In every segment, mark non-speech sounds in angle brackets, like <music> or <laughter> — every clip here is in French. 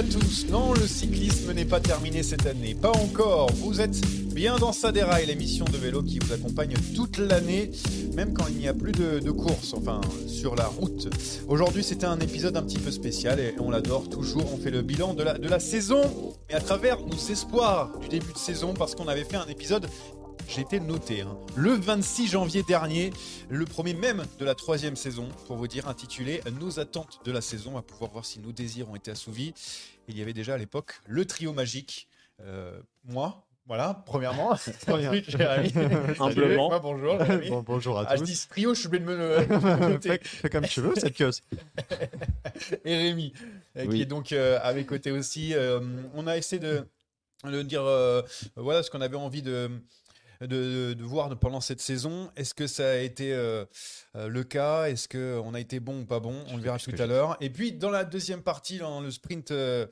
À tous. Non, le cyclisme n'est pas terminé cette année. Pas encore. Vous êtes bien dans Ça déraille, l'émission de vélo qui vous accompagne toute l'année, même quand il n'y a plus de, de course, enfin, sur la route. Aujourd'hui, c'était un épisode un petit peu spécial et on l'adore toujours. On fait le bilan de la, de la saison et à travers nos espoirs du début de saison parce qu'on avait fait un épisode j'ai été noté. hein. Le 26 janvier dernier, le premier même de la troisième saison, pour vous dire, intitulé Nos attentes de la saison, à pouvoir voir si nos désirs ont été assouvis. Il y avait déjà à l'époque le trio magique. Euh, moi, voilà, premièrement. <laughs> Jérémy. <laughs> Humblement. Moi, bonjour. Jérémy. Bon, bonjour à Ah, je tous. dis ce trio, je suis obligé de me <laughs> fais, fais comme tu veux, cette queuse. et Rémi, euh, qui est donc euh, à mes côtés aussi. Euh, on a essayé de, de dire euh, voilà ce qu'on avait envie de, de, de voir pendant cette saison. Est-ce que ça a été euh, euh, le cas? Est-ce qu'on a été bon ou pas bon? On le verra tout à l'heure. Et puis dans la deuxième partie, dans le sprint euh,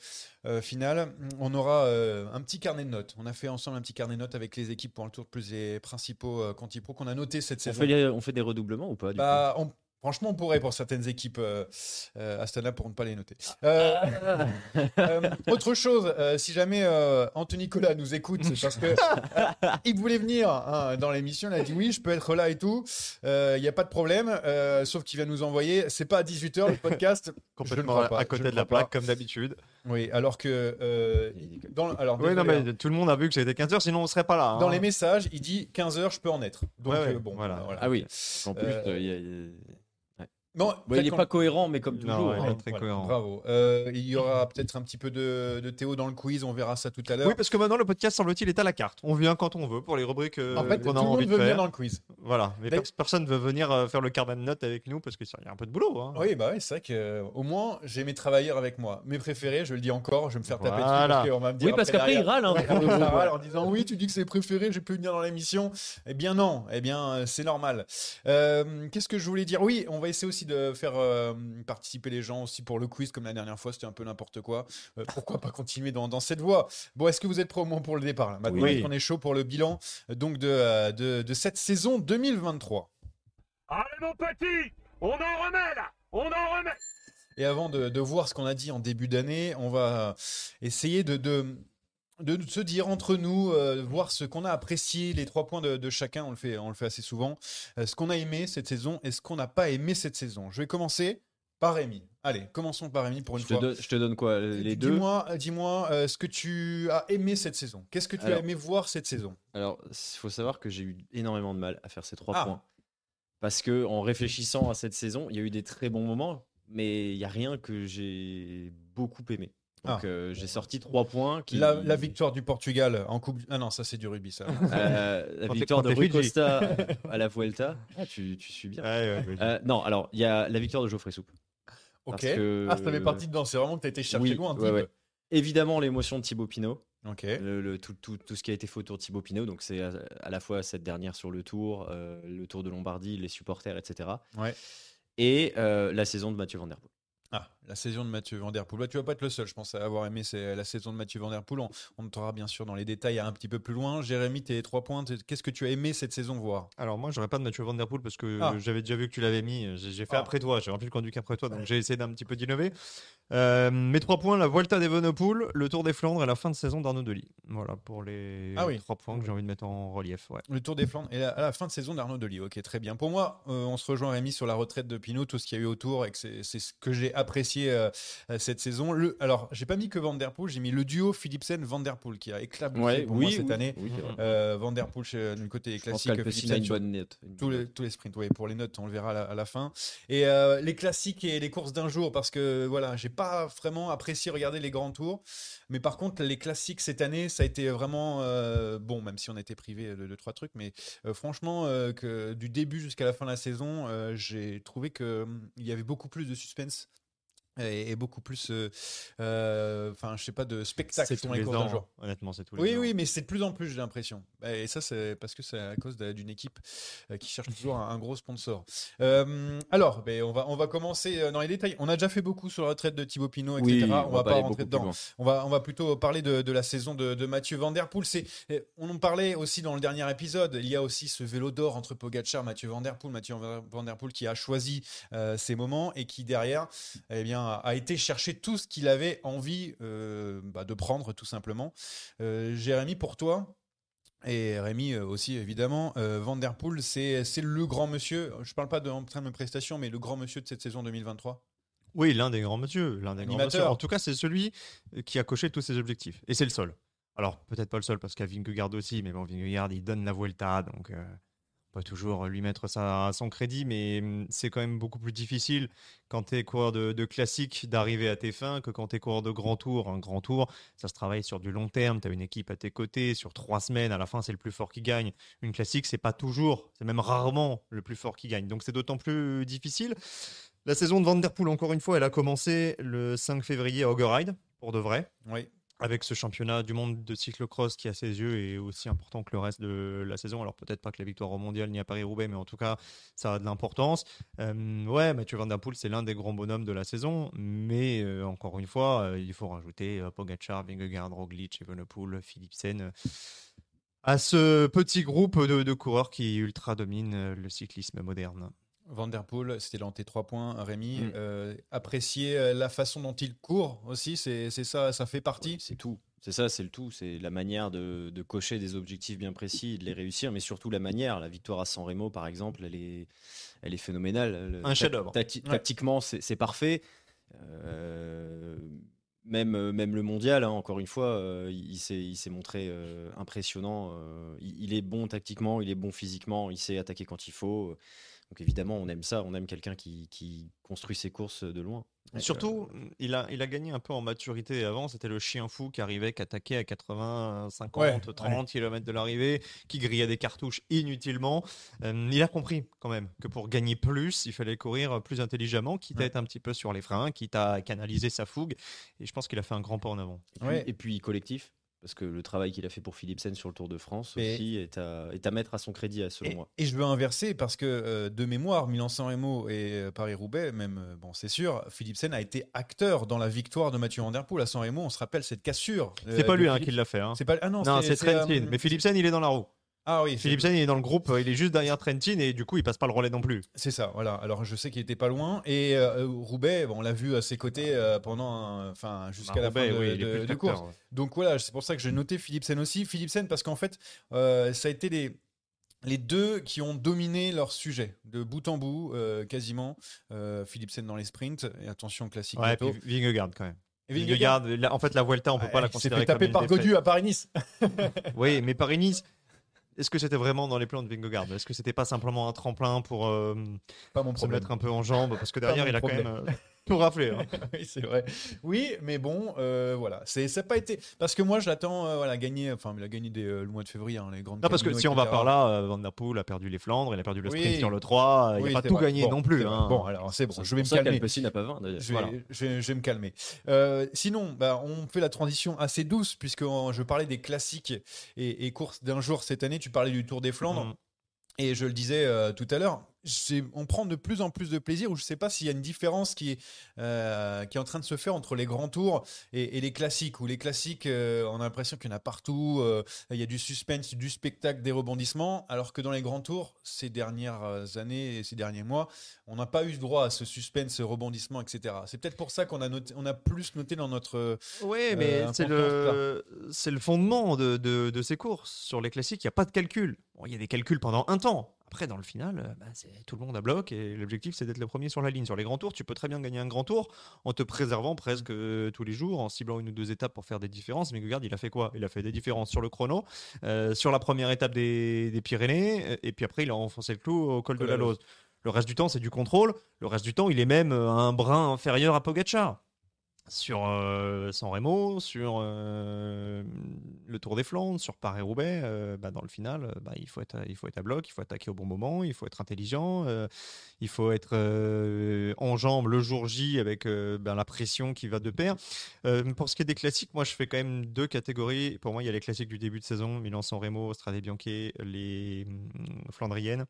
euh, final, on aura un petit carnet de notes. On a fait ensemble un petit carnet de notes avec les équipes pour le tour plus les principaux Quanti-Pro qu'on a noté cette On saison. fait, on fait des redoublements ou pas du Bah, on- franchement, on pourrait pour certaines équipes euh, euh, Astana pour ne pas les noter. Euh, <laughs> euh, autre chose, euh, si jamais euh, Anthony Nicolas nous écoute, c'est <laughs> parce que il voulait venir hein, dans l'émission, il a dit oui, je peux être là et tout, Euh, il n'y a pas de problème, euh, sauf qu'il va nous envoyer, c'est pas à 18h le podcast, <laughs> Complètement à côté de la plaque, pas. comme d'habitude. Oui, alors que euh, dans, alors, Oui, non, mais tout le monde a vu que c'était 15h, sinon on serait pas là. hein. dans les messages, il dit 15h, je peux en être. Donc Ouais, ouais, euh, bon, voilà. Ah oui, en plus, il y a- il Bon, il n'est pas cohérent, mais comme Non, toujours. ouais, hein. il est très cohérent. Bravo. Euh, il y aura peut-être un petit peu de, de Théo dans le quiz, on verra ça tout à l'heure. Oui, parce que maintenant le podcast semble-t-il est à la carte. On vient quand on veut pour les rubriques euh, en fait, tout qu'on le a monde envie veut de venir faire. dans le quiz. Voilà, mais pers- personne veut venir euh, faire le carnet de notes avec nous parce qu'il y a un peu de boulot. hein. Oui, bah oui, c'est vrai que euh, au moins j'ai mes travailleurs avec moi. Mes préférés, je le dis encore, je vais me faire taper dessus Voilà. parce qu'on va me dire Oui, parce qu'après, il râle. hein, Ouais, le coup. râle en disant oui, tu dis que c'est préféré, j'ai pu venir dans l'émission. Eh bien non, eh bien c'est normal. Euh, Qu'est-ce que je voulais dire? Oui, on va essayer aussi de faire euh, participer les gens aussi pour le quiz, comme la dernière fois, c'était un peu n'importe quoi. Euh, pourquoi pas continuer dans, dans cette voie? Bon, est-ce que vous êtes prêts au moins pour le départ là? Maintenant, Oui. qu'on est chaud pour le bilan euh, donc de, euh, de, de cette saison 2023 Allez mon petit, on en remet là, on en remet. Et avant de, de voir ce qu'on a dit en début d'année, on va essayer de, de, se dire entre nous, euh, voir ce qu'on a apprécié, les trois points de, de chacun, on le fait, on le fait assez souvent, euh, ce qu'on a aimé cette saison et ce qu'on n'a pas aimé cette saison. Je vais commencer par Rémi. Allez, commençons par Rémi pour une Je te, fois. donne, je te donne quoi Les deux? Dis-moi, dis-moi euh, ce que tu as aimé cette saison. Qu'est-ce que tu as aimé voir cette saison? Alors, il faut savoir que j'ai eu énormément de mal à faire ces trois Ah. points. Parce que en réfléchissant à cette saison, il y a eu des très bons moments, mais il n'y a rien que j'ai beaucoup aimé. Donc, Ah. euh, j'ai sorti trois points. Qui... la, la victoire du Portugal en Coupe. Ah non, ça c'est du rugby, ça. Euh, la <laughs> victoire de Rui. Costa à la Vuelta. Ah, tu, tu suis bien. Ouais, ouais, ouais. Euh, non, alors, il y a la victoire de Geoffrey Soupe. ok. Que- Ah, ça fait partie dedans. C'est vraiment que tu as été chercher Oui, loin un ouais. Évidemment, l'émotion de Thibaut Pinot. Ok. Le, le- tout, tout- tout ce qui a été fait autour de Thibaut Pinot, donc c'est à, à la fois cette dernière sur le tour, le tour de Lombardie, les supporters, etc. Ouais. Et la saison de Mathieu Van Der Poel. Ah, la saison de Mathieu Van Der Poel. Bah, tu vas pas être le seul, je pense, à avoir aimé la saison de Mathieu Van Der Poel. On, on bien sûr dans les détails un petit peu plus loin. Jérémy, tes trois points. Qu'est-ce que tu as aimé cette saison voir? Alors moi, j'aurais pas de Mathieu Van Der Poel parce que Ah. j'avais déjà vu que tu l'avais mis. J'ai fait Ah. après toi, j'ai rempli le conduit après toi, donc j'ai essayé d'un petit peu d'innover. Euh, mes trois points, la Vuelta d'Evenepoel, le Tour des Flandres et la fin de saison d'Arnaud Delis. Voilà pour les Ah oui. trois points que j'ai envie de mettre en relief. Ouais. Le Tour des Flandres et la, à la fin de saison d'Arnaud Delis. Ok, très bien. Pour moi, euh, on se rejoint Rémi sur la retraite de Pinot, tout ce qu'il y a eu autour et c'est ce que j'ai apprécié euh, euh, cette saison. Le, alors, j'ai pas mis que Van Der Poel, j'ai mis le duo Philipsen-Van Der Poel qui a éclaboussé pour moi cette année. oui. Euh, Van Der Poel chez- du côté Je classique, Philipsen une bonne note. tous les, tous les sprints, oui, pour les notes, on le verra à la, à la fin. Et euh, les classiques et les courses d'un jour, parce que voilà, j'ai pas vraiment apprécié regarder les grands tours. Mais par contre, les classiques cette année, ça a été vraiment euh, bon, même si on a été privé de, de trois trucs. Mais euh, franchement, euh, que du début jusqu'à la fin de la saison, euh, j'ai trouvé que hum, il y avait beaucoup plus de suspense. Et, et beaucoup plus, euh, euh, enfin, je sais pas, de spectacle C'est tous les ans. jour. Honnêtement, c'est tous les Oui, ans. oui, mais c'est de plus en plus, j'ai l'impression. Et ça, c'est parce que c'est à cause d'une équipe euh, qui cherche toujours un, un gros sponsor. Euh, alors, ben, on, va, on va commencer dans les détails. On a déjà fait beaucoup sur la retraite de Thibaut Pinot, etc. Oui, on va pas rentrer dedans. On va, on va plutôt parler de, de la saison de, de Mathieu Van Der Poel. On en parlait aussi dans le dernier épisode. Il y a aussi ce vélo d'or entre Pogacar, Mathieu Van Der Poel, Mathieu Van Der Poel qui a choisi ses moments et qui derrière, eh bien, a été chercher tout ce qu'il avait envie euh, bah, de prendre, tout simplement. Euh, Jérémy, pour toi. Et Rémi euh, aussi, évidemment. Euh, Van Der Poel, c'est le grand monsieur. Je parle pas de, en termes de prestation, mais le grand monsieur de cette saison 2023. Oui, l'un des grands monsieur, l'un des grands monsieur. En tout cas, c'est celui qui a coché tous ses objectifs. Et c'est le seul. Alors, peut-être pas le seul, parce qu'il y a Vingegaard aussi, mais bon, Vingegaard, il donne la Vuelta, donc euh, peut toujours lui mettre ça à son crédit, mais hum, c'est quand même beaucoup plus difficile quand tu es coureur de, classique d'arriver à tes fins que quand tu es coureur de grand tour. Un grand tour, ça se travaille sur du long terme, tu as une équipe à tes côtés, sur trois semaines, à la fin, c'est le plus fort qui gagne. Une classique, c'est pas toujours, c'est même rarement le plus fort qui gagne. Donc c'est d'autant plus difficile. La saison de Van Der Poel, encore une fois, elle a commencé le 5 février à Hoggeride, pour de vrai, Oui. Avec ce championnat du monde de cyclocross qui, à ses yeux, est aussi important que le reste de la saison. Alors peut-être pas que la victoire au mondial ni à Paris-Roubaix, mais en tout cas, ça a de l'importance. Ouais, Mathieu Van Der Poel, c'est l'un des grands bonhommes de la saison, mais euh, encore une fois, euh, il faut rajouter euh, Pogacar, Vingegaard, Roglic, Evenepoel, Philipsen. à ce petit groupe de, de coureurs qui ultra dominent le cyclisme moderne. Van Der Poel, c'était dans tes trois points, Rémi. Mm. Euh, apprécier euh, la façon dont il court aussi, c'est c'est ça, ça fait partie? Ouais, c'est tout. C'est ça, c'est le tout. C'est la manière de, de cocher des objectifs bien précis, et de les réussir, mais surtout la manière. La victoire à San Remo, par exemple, elle est, elle est phénoménale. Le- Un chef-d'œuvre. Ouais. Tactiquement, c'est c'est parfait. Euh, même, même le mondial, hein, encore une fois, euh, il, il s'est il s'est montré euh, impressionnant. euh, il, il est bon tactiquement, il est bon physiquement, il sait attaquer quand il faut. Donc évidemment, on aime ça. On aime quelqu'un qui, qui construit ses courses de loin. Et surtout, il a, il a gagné un peu en maturité avant. C'était le chien fou qui arrivait, qui attaquait à 80, 50, Ouais, 30 km de l'arrivée, qui grillait des cartouches inutilement. Euh, il a compris quand même que pour gagner plus, il fallait courir plus intelligemment, quitte à être un petit peu sur les freins, quitte à canaliser sa fougue. Et je pense qu'il a fait un grand pas en avant. Et puis, Ouais. et puis collectif, parce que le travail qu'il a fait pour Philipsen sur le Tour de France Mais- aussi est à, est à mettre à son crédit, selon Et, moi. et je veux inverser parce que euh, de mémoire, Milan-San Remo et euh, Paris-Roubaix, même, euh, bon, c'est sûr, Philipsen a été acteur dans la victoire de Mathieu Van Der Poel à San Remo. On se rappelle cette cassure. euh, C'est pas lui hein, qui l'a fait. hein. C'est pas. Ah non, Non, c'est Trentin. euh, Mais Philipsen, il est dans la roue. Ah oui, Philipsen, il est dans le groupe, il est juste derrière Trentin et du coup, il passe pas le relais non plus. C'est ça, voilà. Alors je sais qu'il était pas loin et euh, Roubaix, bon, on l'a vu à ses côtés euh, pendant, un- enfin jusqu'à la fin Roubaix, de, oui, il est de- course. ouais. Donc voilà, c'est pour ça que j'ai noté Philipsen aussi. Philipsen parce qu'en fait, euh, ça a été les les deux qui ont dominé leur sujet de bout en bout, euh, quasiment. Euh, Philipsen dans les sprints et attention classique. Ouais, puis Vingegaard quand même. Et Vingegaard, en fait, la Vuelta, on peut pas la considérer fait comme taper une par défaite. Godu à Paris-Nice. Oui, mais Paris-Nice, est-ce que c'était vraiment dans les plans de Vingegaard Est-ce que c'était pas simplement un tremplin pour euh, Pas mon se mettre un peu en jambe? Parce que derrière, il a quand même. Tout rafler. hein. <laughs> oui, c'est vrai. Oui, mais bon, euh, voilà. C'est, ça n'a pas été. Parce que moi, je l'attends, euh, voilà, gagner. Enfin, il a gagné dès euh, le mois de février, hein, les grandes. Non, parce que si on va par là, euh, Van Der Poel a perdu les Flandres, il a perdu le sprint Oui. sur le 3, il n'a pas tout vrai. gagné Bon, non plus. hein. Bon, alors c'est bon, C'est je vais me calmer. n'a pas 20 d'ailleurs. Je vais, Voilà. je vais- je vais me calmer. Sinon, bah, on fait la transition assez douce puisque je parlais des classiques et, et courses d'un jour cette année. Tu parlais du Tour des Flandres. Mhm. Et je le disais euh, tout à l'heure, on prend de plus en plus de plaisir, ou je ne sais pas s'il y a une différence qui est, euh, qui est en train de se faire entre les grands tours et, et les classiques. Où les classiques, euh, on a l'impression qu'il y en a partout, euh, il y a du suspense, du spectacle, des rebondissements, alors que dans les grands tours, ces dernières années et ces derniers mois, on n'a pas eu droit à ce suspense, ce rebondissement, etc. C'est peut-être pour ça qu'on a, noté- on a plus noté dans notre... Oui, mais c'est le, fondement de, de, de ces courses. Sur les classiques, il n'y a pas de calcul. Bon, Il y a des calculs pendant un temps. Après, dans le final, euh, bah, c'est tout le monde à bloc et l'objectif, c'est d'être le premier sur la ligne. Sur les grands tours, tu peux très bien gagner un grand tour en te préservant presque euh, tous les jours, en ciblant une ou deux étapes pour faire des différences. Mais regarde, il a fait quoi? Il a fait des différences sur le chrono, euh, sur la première étape des, des Pyrénées, et puis après, il a enfoncé le clou au col de la Lose. Le reste du temps, c'est du contrôle. Le reste du temps, il est même un brin inférieur à Pogacar sur euh, San Remo, sur euh, le Tour des Flandres, sur Paris-Roubaix, euh, bah, dans le final, bah, il, faut être, à bloc, il faut attaquer au bon moment, il faut être intelligent, il faut être en jambes le jour J avec ben, la pression qui va de pair. Pour ce qui est des classiques, moi je fais quand même deux catégories. Pour moi, il y a les classiques du début de saison, Milan-San Remo, Strade Bianche, les hum, Flandriennes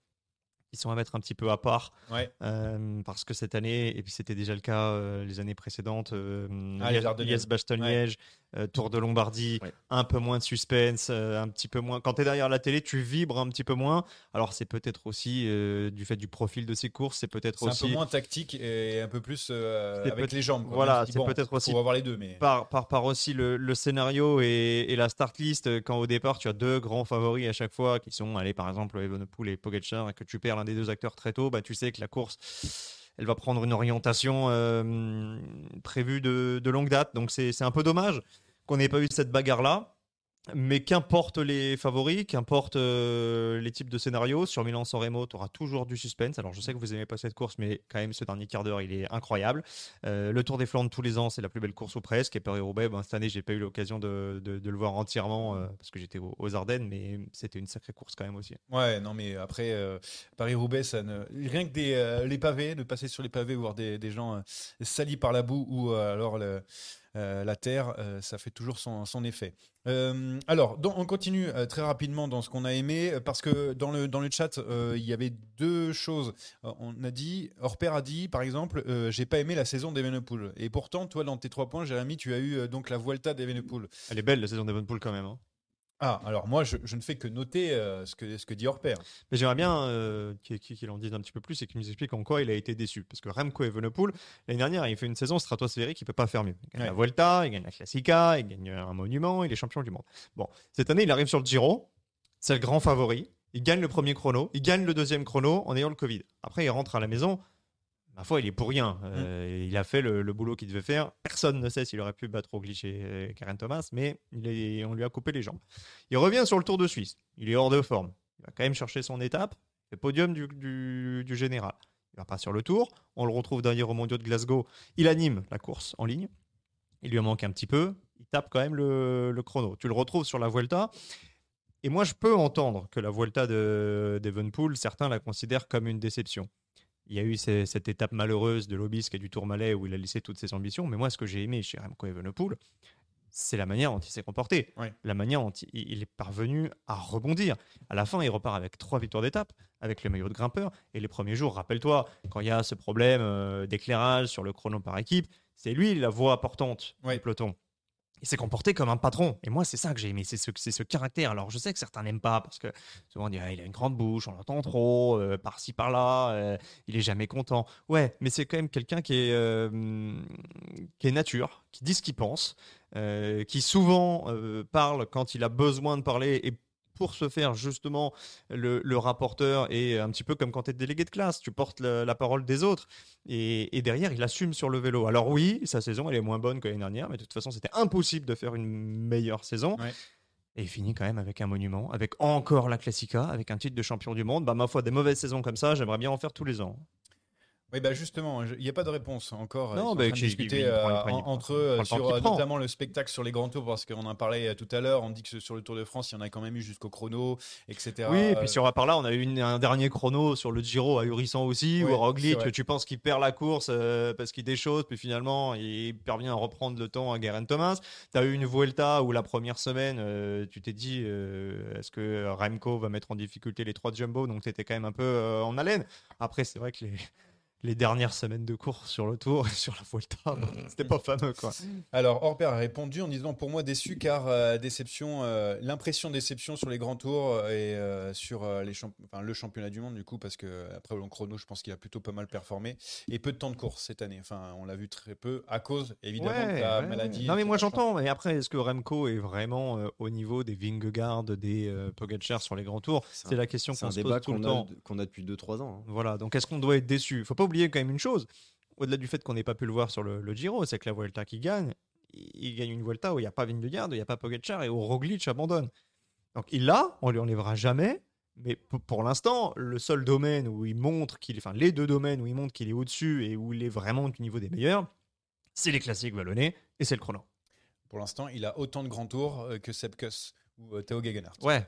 qui sont à mettre un petit peu à part Ouais. euh, parce que cette année, et puis c'était déjà le cas euh, les années précédentes, euh, Ah, les Liège- Ardennaises. Euh, Tour de Lombardie, Ouais. un peu moins de suspense, euh, un petit peu moins. Quand tu es derrière la télé, tu vibres un petit peu moins. Alors c'est peut-être aussi euh, du fait du profil de ces courses, c'est peut-être C'est un aussi peu moins tactique et un peu plus avec les jambes. quoi. voilà, c'est bon, peut-être aussi faut avoir les deux, mais... par, par, par aussi le, le scénario et, et la start list, quand au départ tu as deux grands favoris à chaque fois, qui sont, allez, par exemple, Evenepoel et Pogacar, et que tu perds l'un des deux acteurs très tôt, bah, tu sais que la course, elle va prendre une orientation euh, prévue de, longue date. Donc c'est c'est un peu dommage qu'on n'ait pas eu cette bagarre-là. Mais qu'importe les favoris, qu'importe euh, les types de scénarios, sur Milan-San Remo, tu auras toujours du suspense. Alors je sais que vous aimez pas cette course, mais quand même ce dernier quart d'heure, il est incroyable. Euh, le Tour des Flandres tous les ans, c'est la plus belle course ou presque. Et Paris-Roubaix, ben, cette année, j'ai pas eu l'occasion de, le voir entièrement euh, parce que j'étais aux, Ardennes, mais c'était une sacrée course quand même aussi. Ouais, non, mais après, Paris-Roubaix, ça ne... rien que les pavés, de passer sur les pavés, voir des, gens salis par la boue ou alors le- euh, la terre, euh, ça fait toujours son, effet. Euh, alors, on continue très rapidement dans ce qu'on a aimé, parce que dans le, dans le chat, il y avait deux choses. On a dit, Orper a dit, par exemple, j'ai pas aimé la saison d'Evenepoel. Et pourtant, toi, dans tes trois points, Jérémy, tu as eu donc la Vuelta d'Evenepoel. Elle est belle la saison d'Evenpool quand même. hein. Ah, alors moi, je, je ne fais que noter euh, ce, que, ce que dit Orper. Mais j'aimerais bien euh, qu'il en dise un petit peu plus et qu'il nous explique en quoi il a été déçu. Parce que Remco Evenepoel, l'année dernière, il fait une saison stratosphérique, il peut pas faire mieux. Il gagne Ouais. la Vuelta, il gagne la Classica, il gagne un monument, il est champion du monde. Bon, cette année, il arrive sur le Giro, c'est le grand favori. Il gagne le premier chrono, il gagne le deuxième chrono en ayant le Covid. Après, il rentre à la maison. Ma foi, il est pour rien. Euh, Il a fait le, le boulot qu'il devait faire. Personne ne sait s'il aurait pu battre Roglic et Karen Thomas, mais il est- on lui a coupé les jambes. Il revient sur le Tour de Suisse. Il est hors de forme. Il va quand même chercher son étape. Le podium du, du- du général. Il va pas sur le Tour. On le retrouve derrière au mondiaux de Glasgow. Il anime la course en ligne. Il lui en manque un petit peu. Il tape quand même le, le chrono. Tu le retrouves sur la Vuelta. Et moi, je peux entendre que la Vuelta de- d'Evenpool, certains la considèrent comme une déception. Il y a eu ces- cette étape malheureuse de l'Obisque et du Tourmalet où il a laissé toutes ses ambitions. Mais moi, ce que j'ai aimé chez Remco Evenepoel, c'est la manière dont il s'est comporté. Ouais. La manière dont il il est parvenu à rebondir. À la fin, il repart avec trois victoires d'étape, avec le maillot de grimpeur. Et les premiers jours, rappelle-toi, quand il y a ce problème euh, d'éclairage sur le chrono par équipe, c'est lui la voix portante Ouais. du peloton. Il s'est comporté comme un patron. Et moi, c'est ça que j'ai aimé, c'est ce, ce caractère. Alors, je sais que certains n'aiment pas parce que souvent on dit ah, il a une grande bouche, on l'entend trop, euh, par-ci par-là, euh, il est jamais content. Ouais, mais c'est quand même quelqu'un qui est euh, qui est nature, qui dit ce qu'il pense, qui souvent parle quand il a besoin de parler et pour ce faire, justement, le, le rapporteur est un petit peu comme quand tu es délégué de classe, tu portes la, la parole des autres. Et, et derrière, il assume sur le vélo. Alors oui, sa saison, elle est moins bonne que l'année dernière, mais de toute façon, c'était impossible de faire une meilleure saison. Ouais. Et il finit quand même avec un monument, avec encore la Classica, avec un titre de champion du monde. Bah, ma foi, des mauvaises saisons comme ça, j'aimerais bien en faire tous les ans. Oui, bah justement, il n'y a pas de réponse encore. Non, Ils sont bah, en de qu'il- discuter euh, en- entre eux sur euh, notamment le spectacle sur les grands tours, parce qu'on en parlait euh, tout à l'heure. On dit que sur le Tour de France, il y en a quand même eu jusqu'au chrono, etc. Oui, et Euh, puis sur par là, on a eu une- un dernier chrono sur le Giro ahurissant aussi, où Roglic, tu penses qu'il perd la course euh, parce qu'il déchausse, puis finalement, il parvient à reprendre le temps à Geraint Thomas. Tu as eu une Vuelta où la première semaine, euh, tu t'es dit, euh, est-ce que Remco va mettre en difficulté les trois Jumbo Donc, tu étais quand même un peu euh, en haleine. Après, c'est vrai que les, les dernières semaines de course sur le Tour et <laughs> sur la Vuelta, c'était pas fameux, quoi. Alors, Orpère a répondu en disant pour moi déçu car euh, déception, euh, l'impression déception sur les grands tours euh, et euh, sur euh, les champ- enfin, le championnat du monde du coup parce que après le chrono, je pense qu'il a plutôt pas mal performé et peu de temps de course cette année. Enfin, on l'a vu très peu à cause évidemment de la Ouais, maladie. Non mais moi j'entends, mais après est-ce que Remco est vraiment euh, au niveau des Vingegaard, des euh, Pogacar sur les grands tours? C'est la question qu'on se débat pose tout le qu'on temps. a, qu'on a depuis 2-3 ans. hein. Voilà, donc est-ce qu'on doit être déçu? Faut pas oublier quand même une chose, au-delà du fait qu'on n'ait pas pu le voir sur le, Giro, c'est que la Vuelta qui gagne, il gagne une Vuelta où il n'y a pas Vingegaard, où il n'y a pas Pogacar et où Roglic abandonne. Donc il l'a, on lui enlèvera jamais. Mais pour l'instant, le seul domaine où il montre qu'il, enfin les deux domaines où il montre qu'il est au-dessus et où il est vraiment du niveau des meilleurs, c'est les classiques vallonnés et c'est le chrono. Pour l'instant, il a autant de grands tours euh, que Sepp Kuss ou euh, Théo Gegenhardt. Ouais,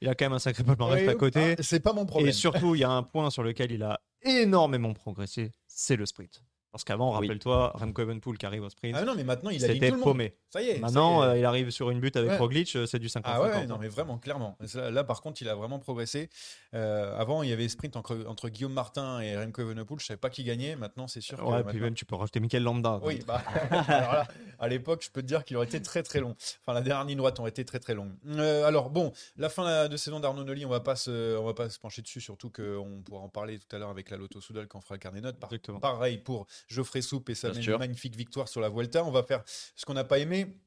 il, a, quand même un sacré palmarès à côté. ah, c'est pas mon problème. Et surtout, il y a un point sur lequel il a énormément progressé, c'est le sprint. Parce qu'avant, Oui. rappelle-toi, Remco Evenepoel qui arrive au sprint, Ah non, mais maintenant il a c'était paumé. Ça y est. ça Maintenant, y est. euh, il arrive sur une butte avec Ouais. Roglic, euh, c'est du 50 Ah ouais, non mais vraiment, clairement. Là, par contre, il a vraiment progressé. Euh, avant, il y avait sprint entre, entre Guillaume Martin et Remco Evenepoel. Je savais pas qui gagnait. Maintenant, c'est sûr. que Ouais, puis maintenant- même tu peux rajouter Michael Lambda. Oui, bah, <laughs> alors là, à l'époque, je peux te dire qu'il aurait été très très long. Enfin, la dernière ligne droite aurait été très très longue. Euh, alors bon, la fin de saison d'Arnaud Nolly, on on va pas se pencher dessus, surtout qu'on pourra en parler tout à l'heure avec la Loto Soudal quand on fera le carnet notes. Par- Exactement. pareil pour Geoffrey Soupe et sa magnifique victoire sur la Vuelta. On va faire ce qu'on n'a pas aimé.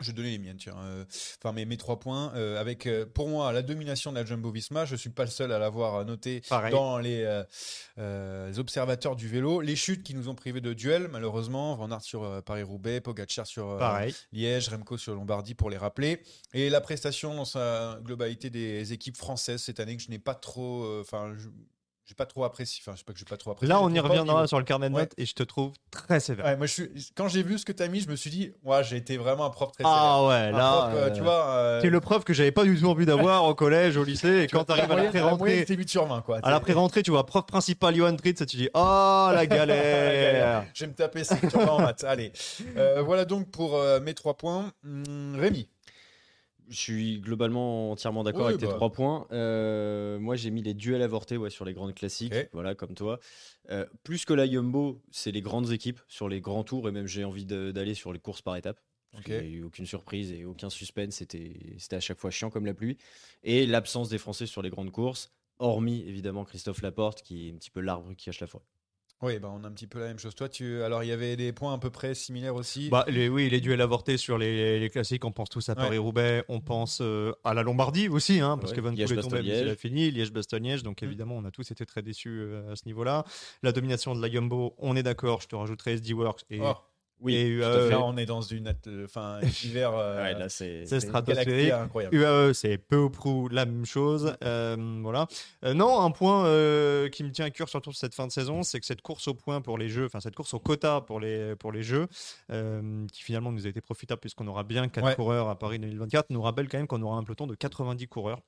Je vais donner les miennes, tiens. euh, Enfin, mes, mes trois points. euh, avec, euh, pour moi, la domination de la Jumbo Visma. Je suis pas le seul à l'avoir noté Pareil. dans les, euh, les observateurs du vélo. Les chutes qui nous ont privés de duel, malheureusement. Van Aert sur Paris-Roubaix, Pogacar sur. Liège, Remco sur Lombardie pour les rappeler. Et la prestation dans sa globalité des équipes françaises cette année que je n'ai pas trop. Enfin, j'ai pas trop apprécié. Enfin, je sais pas que j'ai pas trop apprécié. Là, on y reviendra sur le carnet de Ouais. notes et je te trouve très sévère. Ouais, moi, je suis... Quand j'ai vu ce que tu as mis, je me suis dit, ouais, j'ai été vraiment un prof très ah ouais, sévère. Un là, prof, euh, tu vois. euh, c'est le preuve que j'avais pas du tout envie d'avoir au collège, au lycée. Et quand tu arrives à la pré-rentrée, c'était 8 sur 20, quoi. à la pré-rentrée, tu vois prof principal Johan Tritz tu dis oh la <laughs> galère. Je vais me taper 5 sur 20 en maths. Allez. Euh, voilà donc pour euh, mes 3 points. Hum, Rémi. Je suis globalement entièrement d'accord Oui, avec tes bah. trois points. Euh, moi, j'ai mis les duels avortés ouais, sur les grandes classiques, voilà, comme toi. Euh, plus que la Yumbo, c'est les grandes équipes sur les grands tours et même j'ai envie d'aller sur les courses par étapes. Qu'il n'y a eu aucune surprise et aucun suspense, c'était c'était à chaque fois chiant comme la pluie. Et l'absence des Français sur les grandes courses, hormis évidemment Christophe Laporte, qui est un petit peu l'arbre qui cache la forêt. Oui, bah, on a un petit peu la même chose. Toi, tu... alors il y avait des points à peu près similaires aussi? Bah, les, oui, les duels avortés sur les, les classiques, on pense tous à Ouais. Paris-Roubaix, on pense euh, à la Lombardie aussi, hein, parce Ouais, que Van Poel est tombé, il a fini, Liège-Bastogne-Liège, donc Mm. évidemment, on a tous été très déçus euh, à ce niveau-là. La domination de la Jumbo, on est d'accord, je te rajouterai SD Works et, Oh, Oui, et UAE. fait. là, on est dans une euh, enfin, hiver. euh, Ouais, là, c'est. Stratosphérique. incroyable. UAE, c'est peu ou prou la même chose. Euh, voilà. Euh, non, un point euh, qui me tient à cœur surtout cette fin de saison, c'est que cette course au point pour les jeux, enfin cette course au quota pour les, pour les jeux, euh, qui finalement nous a été profitable puisqu'on aura bien 4 Ouais. coureurs à Paris 2024, nous rappelle quand même qu'on aura un peloton de 90 coureurs.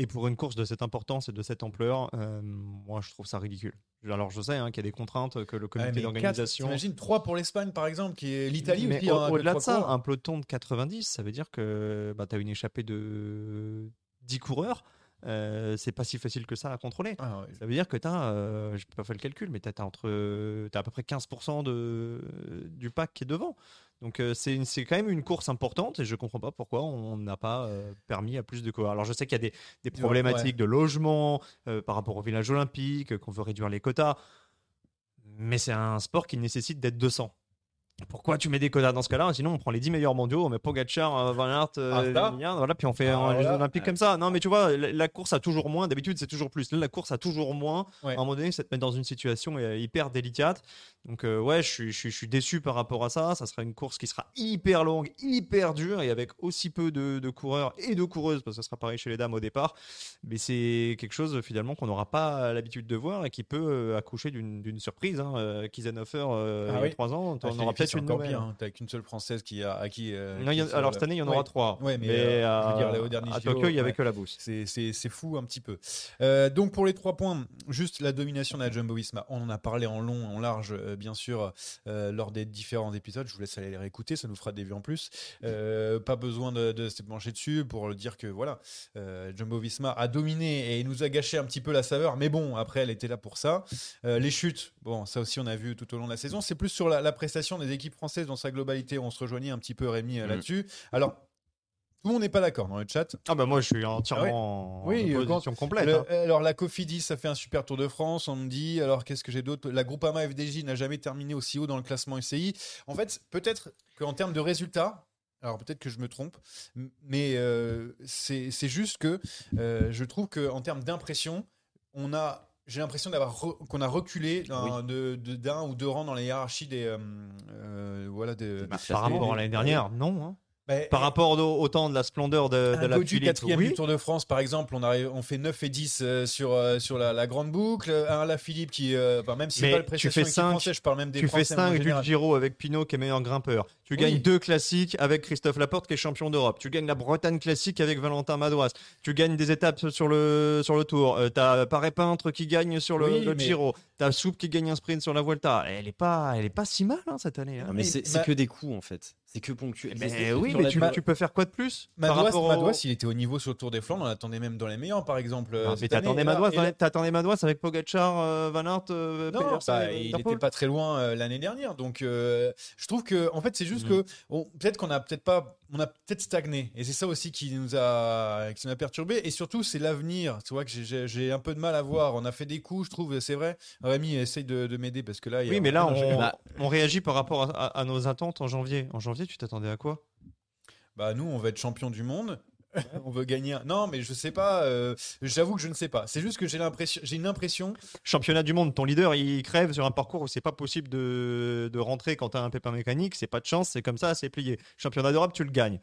Et pour une course de cette importance et de cette ampleur, euh, moi je trouve ça ridicule. Alors je sais hein, qu'il y a des contraintes que le comité d'organisation. T'imagines 3 pour l'Espagne, par exemple, qui est l'Italie aussi. au- hein, au-delà de ça, cours. un peloton de 90, ça veut dire que bah, tu as une échappée de 10 coureurs. Euh, c'est pas si facile que ça à contrôler. Ah. Ça veut dire que tu as, je peux pas faire le calcul, mais tu as, entre, t'as à peu près 15% de, du pack qui est devant. Donc euh, c'est, quand même une course importante et je comprends pas pourquoi on n'a pas euh, permis à plus de coureurs. Alors je sais qu'il y a des, des Ouais, problématiques de logement euh, par rapport au village olympique, qu'on veut réduire les quotas, mais c'est un sport qui nécessite d'être 200. Pourquoi tu mets des quotas dans ce cas-là Sinon, on prend les 10 meilleurs mondiaux, on met Pogacar, euh, Van Aert, euh. Vingegaard, voilà, puis on fait Ah, un Jeux olympiques comme ça. Non, mais tu vois, la, la course a toujours moins. D'habitude, c'est toujours plus. Là, la course a toujours moins. Ouais. À un moment donné, ça te met dans une situation euh, hyper délicate. Donc, euh, ouais, je suis, je, suis, je suis déçu par rapport à ça. Ça sera une course qui sera hyper longue, hyper dure, et avec aussi peu de, de coureurs et de coureuses, parce que ça sera pareil chez les dames au départ. Mais c'est quelque chose, finalement, qu'on n'aura pas l'habitude de voir et qui peut euh, accoucher d'une surprise. Hein. Euh, Kiesenhofer, euh, Ah il y a oui. trois ans, Ah, on chez aura peut-être une nouvelle. Hein. T'as qu'une seule française qui a euh, Non, en- qui sur alors cette année, il y en Ouais. aura trois. Ouais, mais, je veux dire, là, au dernier à Tokyo, il y avait ouais. que la bourse. C'est- fou un petit peu. Donc pour les trois points, juste la domination de la Jumbo Visma. On en a parlé en long, en large, euh, bien sûr, euh, lors des différents épisodes. Je vous laisse aller les réécouter, ça nous fera des vues en plus. Euh, pas besoin de, de se pencher dessus pour dire que voilà, Jumbo Visma a dominé et nous a gâché un petit peu la saveur. Mais bon, après, elle était là pour ça. Les chutes, bon, ça aussi, on a vu tout au long de la saison. C'est plus sur la, la prestation des équipes françaises dans sa globalité. On se rejoignait un petit peu, Rémi, Mm. là-dessus. Alors. Tout le monde n'est pas d'accord dans le chat. Ah bah moi je suis entièrement Ah Oui, en euh, position complète. Le- hein. Alors la Cofidis, ça fait un super Tour de France, on me dit. Alors qu'est-ce que j'ai d'autre? La Groupama FDJ n'a jamais terminé aussi haut dans le classement UCI. En fait, peut-être qu'en termes de résultats, alors peut-être que je me trompe, mais euh, c'est juste que euh, je trouve qu'en termes d'impression, on a j'ai l'impression d'avoir qu'on a reculé d'un de- de- ou deux rangs dans la hiérarchie des euh, euh, voilà des, Bah, par rapport à l'année dernière, non. hein. Bah, Par rapport au, au temps de la splendeur de, de la Godu Philippe, quatrième oui. du Tour de France, par exemple, on, arrive, on fait 9 et 10 euh, sur, euh, sur la, la grande boucle. Un la Philippe qui, euh, enfin, même si c'est pas le tu fais équipe cinq- française, je parle même des Tu fais Français en 5 du. Giro avec Pinot qui est meilleur grimpeur. Tu Oui. gagnes deux classiques avec Christophe Laporte qui est champion d'Europe. Tu gagnes la Bretagne classique avec Valentin Madouas. Tu gagnes des étapes sur le, sur le Tour. Euh, T'as Paré Peintre qui gagne sur le, Oui, le mais- Giro. T'as Soupe qui gagne un sprint sur la Vuelta. Elle est pas, elle est pas si mal hein, cette année. hein. Non, mais c'est que des coups en fait. C'est que ponctuel. Mais C'est- oui, mais tu, Ma- tu peux faire quoi de plus par Madouas, rapport au- Madouas, il était au niveau sur le Tour des Flandres, on l'attendait même dans les meilleurs, par exemple. euh, mais t'attendais là- Madouas, là- Madouas avec Pogacar, euh, Van Aert, euh, Non, bah, euh, il n'était pas très loin euh, l'année dernière. Donc, euh, je trouve que, en fait, c'est juste Mhm. que on- peut-être qu'on a peut-être pas, on a peut-être stagné. Et c'est ça aussi qui nous a, qui nous a perturbé. Et surtout, c'est l'avenir. Tu vois que j'ai- un peu de mal à voir. On a fait des coups, je trouve. C'est vrai. Rémi essaye de, de m'aider parce que là, y a- Oui, mais là, on, Bah- on réagit par rapport à, à- à nos attentes en janvier. En janvier, tu t'attendais à quoi? Bah nous, on va être champion du monde. <laughs> on veut gagner. Non, mais je sais pas. euh, J'avoue que je ne sais pas. C'est juste que j'ai l'impression, j'ai une impression. Championnat du monde, ton leader, il crève sur un parcours où c'est pas possible de, de rentrer quand tu as un pépin mécanique. C'est pas de chance, c'est comme ça, c'est plié. Championnat d'Europe, tu le gagnes.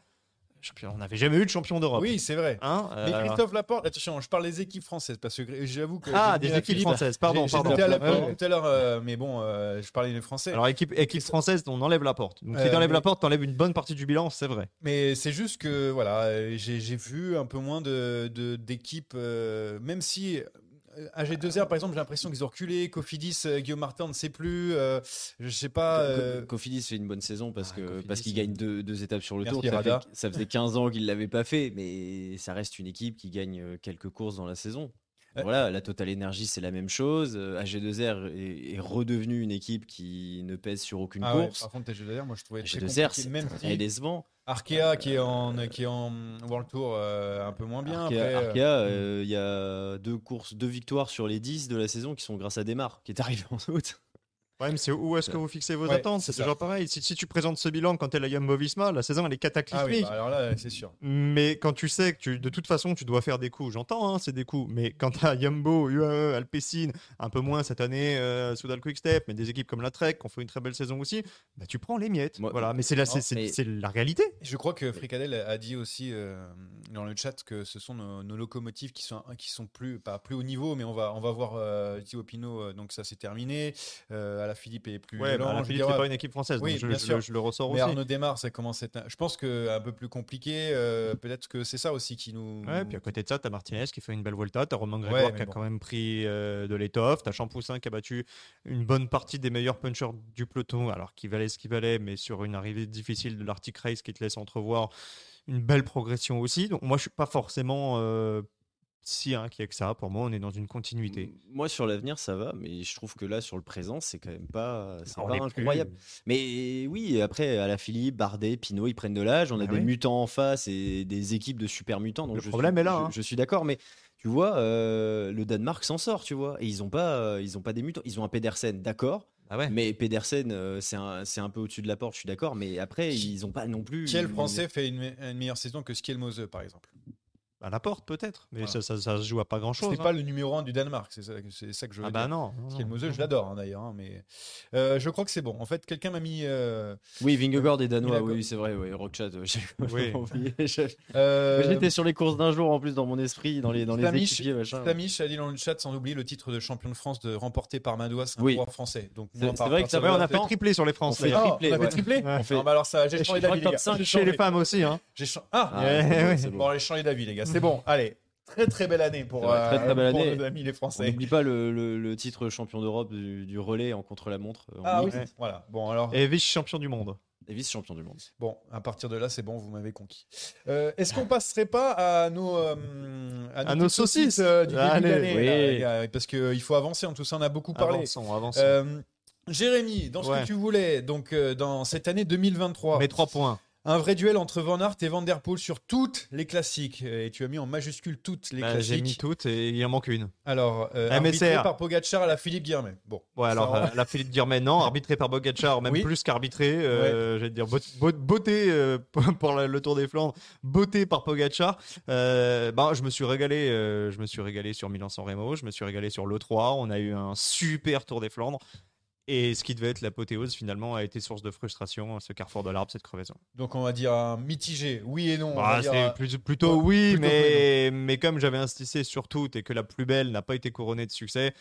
Champion- on n'avait jamais eu de champion d'Europe. Oui, c'est vrai. Hein Mais Euh, Christophe Laporte, attention, je parle des équipes françaises parce que j'avoue que. Ah, des équipes françaises, pardon, pardon. À la Ouais, ouais. tout à l'heure, euh, mais bon, euh, je parlais des Français. Alors, équipe, équipe française, on enlève la porte. Donc, si t'enlèves mais- la porte, t'enlèves une bonne partie du bilan, c'est vrai. Mais c'est juste que voilà, j'ai vu un peu moins de de- d'équipes, même si. Euh, AG2R par exemple, j'ai l'impression qu'ils ont reculé. Cofidis, euh, Guillaume Martin, on ne sait plus. euh, je sais pas. Euh, Co- Cofidis fait une bonne saison parce Ah, que Cofidis, parce qu'il c'est- gagne deux, deux étapes sur le Merci, tour. Ça, fait, ça faisait 15 ans qu'il l'avait pas fait, mais ça reste une équipe qui gagne euh, quelques courses dans la saison. Euh, Voilà, la Total Energy c'est la même chose. Euh, AG2R est, est redevenu une équipe qui ne pèse sur aucune ah ouais, course. par contre, AG2R, moi je trouvais très AG2R compliqué, c'est même très décevant. Arkea qui est en qui est en World Tour euh, un peu moins bien. Arkea, euh, euh, il y a deux courses, deux victoires sur les 10 de la saison qui sont grâce à Demar, qui est arrivé en août. Problème, c'est où est-ce que vous fixez vos Ouais, attentes c'est toujours pareil. Si, si tu présentes ce bilan quand t'es la Jumbo Visma, la saison, elle est Ah oui, cataclysmique. bah alors là, c'est sûr. Mais quand tu sais que tu, de toute façon tu dois faire des coups, j'entends, hein, c'est des coups, mais quand tu as Yumbo, UAE, Alpecin, un peu moins cette année, euh, Soudal Quickstep, mais des équipes comme la Trek qui ont fait une très belle saison aussi, bah, tu prends les miettes. Moi- voilà, mais c'est la, mais- la réalité. Je crois que Fricadel a dit aussi euh, dans le chat que ce sont nos, nos locomotives qui sont qui sont plus pas plus haut niveau, mais on va on va voir euh, Thibaut Pinot, euh, donc ça c'est terminé. Euh, la Philippe est plus Ouais, violent, bah, la je Philippe, c'est pas une équipe française, Oui, donc je, bien je sûr. le, je le ressors Mais aussi. Arnaud démarre, ça commence à être, un- je pense que un peu plus compliqué. euh, Peut-être que c'est ça aussi qui nous. Ouais, puis à côté de ça, t'as Martinez qui fait une belle Volta, t'as Romain Ouais, Grégoire mais qui a bon. quand même pris euh, de l'étoffe, t'as Champoussin qui a battu une bonne partie des meilleurs punchers du peloton, alors qu'il valait ce qu'il valait, mais sur une arrivée difficile de l'Arctic Race qui te laisse entrevoir une belle progression aussi. Donc moi, je suis pas forcément euh, si inquiet que ça. Pour moi, on est dans une continuité. Moi sur l'avenir ça va, mais je trouve que là sur le présent c'est quand même pas, c'est On pas est plus- incroyable. Mais oui, après, à la Philippe, Bardet, Pinot, ils prennent de l'âge. On a Ah des oui. mutants en face et des équipes de super mutants. Donc Le je problème suis, est là, Je, hein. je suis d'accord, mais tu vois, euh, le Danemark s'en sort, tu vois. Et ils ont pas, euh, ils ont pas des mutants. Ils ont un Pedersen, d'accord. Ah ouais. Mais Pedersen, euh, c'est un, c'est un peu au-dessus de la porte, je suis d'accord. Mais après, ils ont pas non plus. Quel Français fait une, me- une meilleure saison que Skielmose, par exemple À la porte, peut-être. Mais Voilà. ça, ça, ça se joue à pas grand chose. C'est pas le numéro 1 du Danemark, c'est ça, c'est ça que je veux Ah dire. bah non. non, je l'adore hein, d'ailleurs, hein, mais euh, je crois que c'est bon. En fait, quelqu'un m'a mis. euh, Oui, Vingegaard est danois, oui, c'est vrai. Oui, Rockchat, euh, <laughs> j'ai Oui. oublié. Euh, J'étais sur les courses d'un jour en plus dans mon esprit, dans les, dans les Flamish- équipiers. Flamish a dit dans le chat sans oublier le titre de champion de France de, remporté par Madouas, un Oui. coureur français. Donc C'est- vrai que ça on a fait tripler sur les France. On. Ah, triplé, on a fait triplé. On fait- Non, alors ça, j'ai changé d'avis, que top les gars. 5 J'ai Chez les femmes aussi. Hein. J'ai Ah, bon, allez, changé d'avis, les gars. C'est bon. Allez, très très belle année pour, vrai, très, très euh, belle pour année. nos amis les Français. n'oublie pas le, le- le titre champion d'Europe du, du relais en contre-la-montre. euh, Ah oui, voilà. Bon, alors, Et vice-champion du monde. et vice-champion du monde. bon, à partir de là, c'est bon, vous m'avez conquis. Euh, Est-ce qu'on passerait pas à nos, euh, À nos petites saucisses. euh, du début d'année Oui. Parce qu'il faut avancer, en tout ça, on a beaucoup parlé. Avançons, avançons. Euh, Jérémy, dans ce Ouais. que tu voulais, donc euh, dans cette année 2023, Mes trois points. Un vrai duel entre Van Aert et Van Der Poel sur toutes les classiques. Et tu as mis en majuscule toutes les Bah, J'ai mis classiques. toutes et il en manque une. Alors, euh, arbitré par Pogacar à la Philippe Guillermet. Bon. Ouais, alors euh, la Philippe Guirmet, non, arbitré par Bogacar, même Oui. plus qu'arbitré. Euh, J'allais dire beau- beau- beauté euh, <laughs> pour la- le Tour des Flandres, beauté par Pogacar. Euh, bah, je me suis régalé, je me suis régalé sur Milan-San Remo, je me suis régalé sur l'E3. On a eu un super Tour des Flandres. Et ce qui devait être l'apothéose, finalement, a été source de frustration, ce carrefour de l'arbre, cette crevaison. Donc on va dire un mitigé, oui et non. on Bah, c'est plus- plutôt ouais, oui, plutôt mais, mais comme j'avais insisté sur tout et que la plus belle n'a pas été couronnée de succès,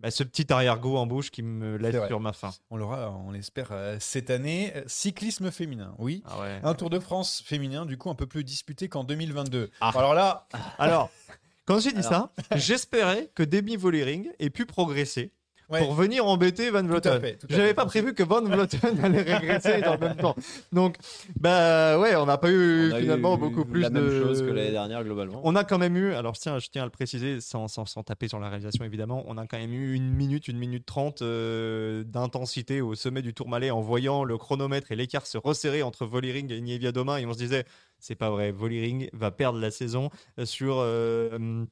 bah, ce petit arrière-goût en bouche qui me laisse sur ma faim. On l'aura, on l'espère, euh, cette année. Euh, Cyclisme féminin, oui. Ah ouais. Un Tour de France féminin, du coup, un peu plus disputé qu'en 2022. Ah. Alors là, Alors, quand j'ai dit Alors. ça, j'espérais que Demi Vollering ait pu progresser ouais, pour venir embêter Van à J'avais pas prévu que Van Vleuten <laughs> allait régresser dans le même temps. Donc, bah ouais, on n'a pas eu On finalement eu beaucoup plus la de même chose que l'année dernière globalement. On a quand même eu, alors je tiens, je tiens à le préciser sans, sans, sans taper sur la réalisation évidemment, on a quand même eu une minute, une minute trente euh, d'intensité au sommet du Tourmalet en voyant le chronomètre et l'écart se resserrer entre Voliring et Nievia Doma et on se disait c'est pas vrai, Voliring va perdre la saison sur euh,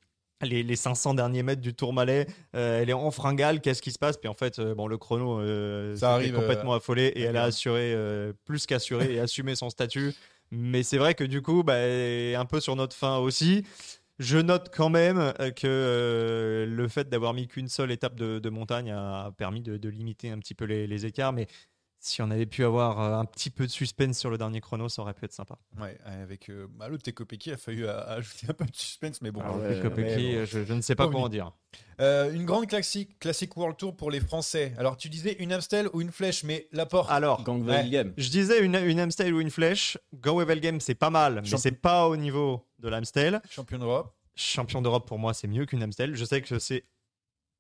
les, les 500 derniers mètres du Tourmalet, Euh, elle est en fringale, qu'est-ce qui se passe? Puis en fait, euh, bon, le chrono Ça euh, s'était arrive, complètement affolé et elle a assuré, euh, plus qu'assuré et assumé son statut. Mais c'est vrai que du coup, bah, un peu sur notre fin aussi. Je note quand même euh, que euh, le fait d'avoir mis qu'une seule étape de, de montagne a permis de, de limiter un petit peu les, les écarts. Mais si on avait pu avoir euh, un petit peu de suspense sur le dernier chrono, ça aurait pu être sympa. ouais, avec euh, bah, le Tekopeki, il a fallu euh, <laughs> ajouter un peu de suspense, mais bon. Ah ouais, bon. euh, je, je ne sais pas Pauvre quoi en lui. dire. Euh, une grande classique, classique World Tour pour les Français. Alors tu disais une Amstel ou une flèche, mais la porte. Alors, Gang Ouais. Game. je disais une, une Amstel ou une flèche. Go Game, c'est pas mal, mais c'est pas au niveau de l'Amstel. Champion d'Europe. champion d'Europe pour moi, c'est mieux qu'une Amstel. Je sais que c'est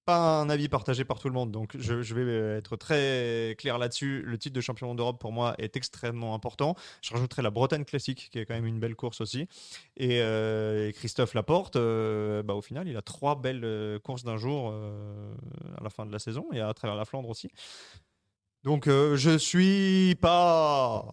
pas un avis partagé par tout le monde, donc je, vais être très clair là-dessus. Le titre de champion d'Europe pour moi est extrêmement important. Je rajouterai la Bretagne classique, qui est quand même une belle course aussi. Et, euh, Christophe Laporte, euh, bah, au final, il a trois belles euh, courses d'un jour euh, à la fin de la saison et à travers la Flandre aussi. Donc euh, je suis pas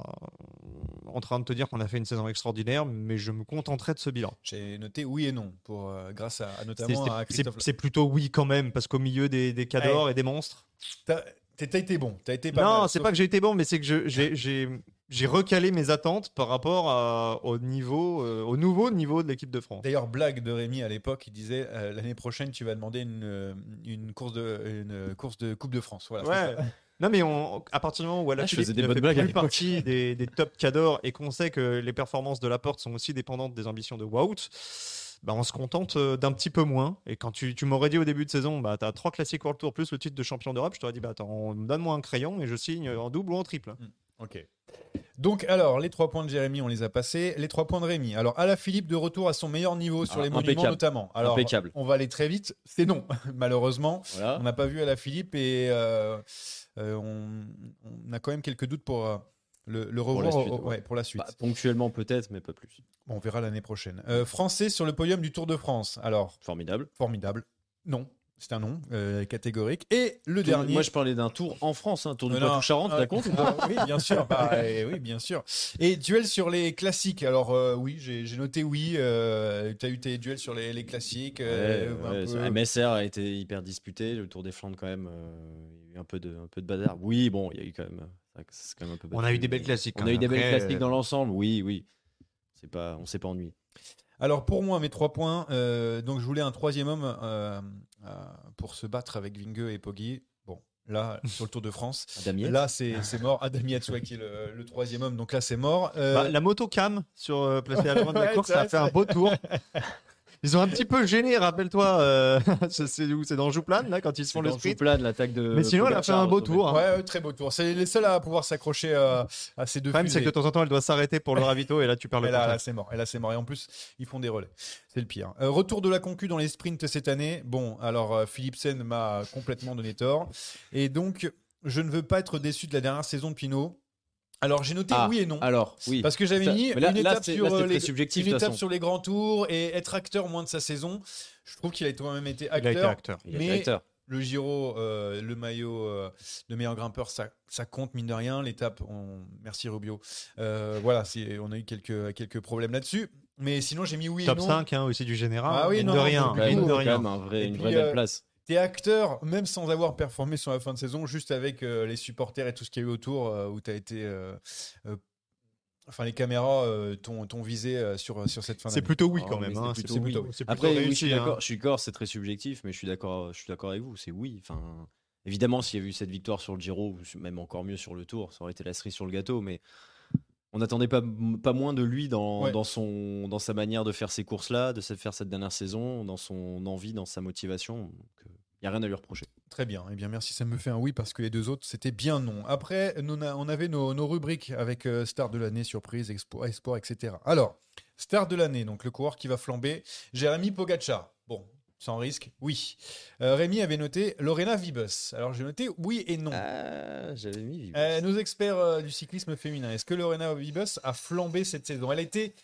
en train de te dire qu'on a fait une saison extraordinaire, mais je me contenterai de ce bilan. J'ai noté oui et non, pour, euh, grâce à, à C'est- notamment à c'est- Christophe. C'est c'est plutôt oui quand même, parce qu'au milieu des, des cadors et des monstres. T'as t'as été bon, t'as été pas non, mal, c'est sauf- pas que j'ai été bon, mais c'est que je- j'ai- j'ai j'ai recalé mes attentes par rapport à- au niveau, euh, au nouveau niveau de l'équipe de France. D'ailleurs, blague de Rémi à l'époque, il disait euh, l'année prochaine, tu vas demander une, une, course de, une course de Coupe de France. Voilà, Ouais. Non mais on, à partir du moment où Ah, Alaphilippe faisais des ne fait plus partie des, des top cadors et qu'on sait que les performances de Laporte sont aussi dépendantes des ambitions de Wout, bah on se contente euh, d'un petit peu moins. Et quand tu, tu m'aurais dit au début de saison, bah t'as trois classiques World Tour plus le titre de champion d'Europe, je t'aurais dit bah attends, donne-moi un crayon et je signe en double ou en triple. Ok. Donc, alors, les trois points de Jérémy, on les a passés. Les trois points de Rémi. Alors, à la Philippe, de retour à son meilleur niveau sur Ah, les monuments, impeccable. notamment. Alors, Impeccable. on va aller très vite. C'est non, <laughs> malheureusement. Voilà. On n'a pas vu à la Philippe et euh, euh, on, on a quand même quelques doutes pour euh, le, le revoir la au- suite, au- ouais. ouais, pour la suite. Bah, ponctuellement peut-être, mais pas plus. Bon, on verra l'année prochaine. Français sur le podium du Tour de France. Alors, Formidable. formidable. Non. C'est un nom euh, catégorique. Et le Tour- dernier. Moi, je parlais d'un tour en France, un tour du Euh, non, Poitou-Charentes, euh, ça compte Oui, bien sûr. Bah, <laughs> euh, oui, bien sûr. Et duel sur les classiques. Alors, euh, oui, j'ai j'ai noté oui. Euh, tu as eu tes duels sur les, les classiques. euh, Ouais, un ouais, peu- ça- MSR a été hyper disputé, le Tour des Flandres quand même, euh, il y a eu un peu de, un peu de bazar. Oui, bon, il y a eu quand même, quand même un peu. On a eu des belles classiques. On a eu même. des belles classiques dans l'ensemble, oui, oui. C'est pas, on s'est pas ennuyé. Alors, pour moi, mes trois points. euh, donc, je voulais un troisième homme euh, pour se battre avec Vinge et Poggi. Bon, là, <laughs> sur le Tour de France. Là, c'est c'est mort. Adam Yates, ouais, qui est le, le troisième homme. Donc là, c'est mort. Euh, Bah, la moto cam sur euh, placée à l'avant de la course, ça a fait un beau tour. <laughs> Ils ont un petit peu gêné, rappelle-toi. euh, <laughs> c'est c'est où C'est dans Jouplan, là, quand ils se font le sprint. de l'attaque de. Mais sinon, elle a fait un beau tour. hein. ouais, ouais, très beau tour. C'est les seuls à pouvoir s'accrocher à, à ces deux Le problème, c'est que de temps en temps, elle doit s'arrêter pour le <laughs> ravito et là, tu perds le Et là, c'est mort. Et là, c'est mort. Et en plus, ils font des relais. C'est le pire. Euh, retour de la concu dans les sprints cette année. Bon, alors euh, Philipsen m'a complètement donné tort. Et donc, je ne veux pas être déçu de la dernière saison de Pinot. Alors, j'ai noté Ah, oui et non. Alors, oui. Parce que j'avais mis là- une étape, sur, là, euh, très les, subjectif, une étape sur les grands tours et être acteur moins de sa saison. Je trouve qu'il a quand même été Il a été acteur. acteur. Il mais-. Le Giro, euh, le maillot euh, de meilleur grimpeur, ça, ça compte mine de rien. L'étape, on... merci Rubio. Euh, voilà, on a eu quelques, quelques problèmes là-dessus. Mais sinon, j'ai mis oui Top et non. 5 hein, aussi du général. Ah oui, mine non, de rien. mine de quand rien. même un vrai- Et une puis, vraie belle euh, place. T'es acteur, même sans avoir performé sur la fin de saison, juste avec euh, les supporters et tout ce qu'il y a eu autour, euh, où t'as été. euh, euh, Enfin, les caméras euh, t'ont t'ont visé euh, sur, sur cette fin C'est plutôt oui Oh, quand même. c'est hein. plutôt C'est oui. plutôt, c'est plutôt Après, oui, je réussi, suis hein. d'accord, je suis d'accord, c'est très subjectif, mais je suis d'accord, je suis d'accord avec vous. C'est oui. Enfin, évidemment, s'il y avait eu cette victoire sur le Giro, ou même encore mieux sur le Tour, ça aurait été la cerise sur le gâteau. Mais on n'attendait pas, pas moins de lui dans, Ouais. dans son, dans sa manière de faire ces courses-là, de faire cette dernière saison, dans son envie, dans sa motivation. Il n'y a rien à lui reprocher. Très bien. Eh bien, merci. Ça me fait un oui parce que les deux autres, c'était bien non. Après, on avait nos, nos rubriques avec euh, Star de l'année, surprise, expo, espoir, etc. Alors, Star de l'année, donc le coureur qui va flamber, Jérémy Pogacar. Bon, sans risque, oui. Euh, Rémi avait noté Lorena Vibus. Alors, j'ai noté oui et non. Ah, j'avais mis. Vibus. Euh, nos experts euh, du cyclisme féminin, est-ce que Lorena Vibus a flambé cette saison? Elle a été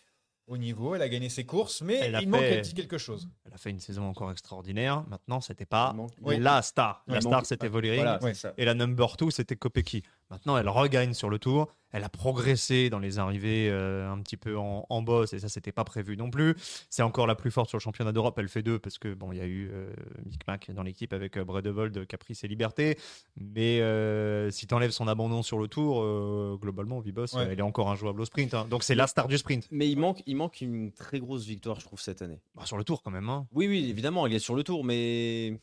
au niveau, elle a gagné ses courses, mais Elle a il manque fait- un petit quelque chose. Elle a fait une saison encore extraordinaire. Maintenant, c'était pas manque- la star. Oui, La il star, manque- c'était Vollering. Voilà, Ouais. Et la number 2, c'était Kopecky. Maintenant, elle regagne sur le tour. Elle a progressé dans les arrivées euh, un petit peu en, en boss, et ça, c'était pas prévu non plus. C'est encore la plus forte sur le championnat d'Europe. Elle fait deux parce que bon, il y a eu euh, Mick Mac dans l'équipe avec euh, Bredevold, Caprice et Liberté. Mais euh, si tu enlèves son abandon sur le tour, globalement, Vibos, Ouais. elle est encore injouable au sprint. hein. Donc, c'est la star du sprint. Mais il manque, il manque une très grosse victoire, je trouve, cette année. Bah, sur le tour, quand même. hein. Oui, oui, évidemment, il est sur le tour, mais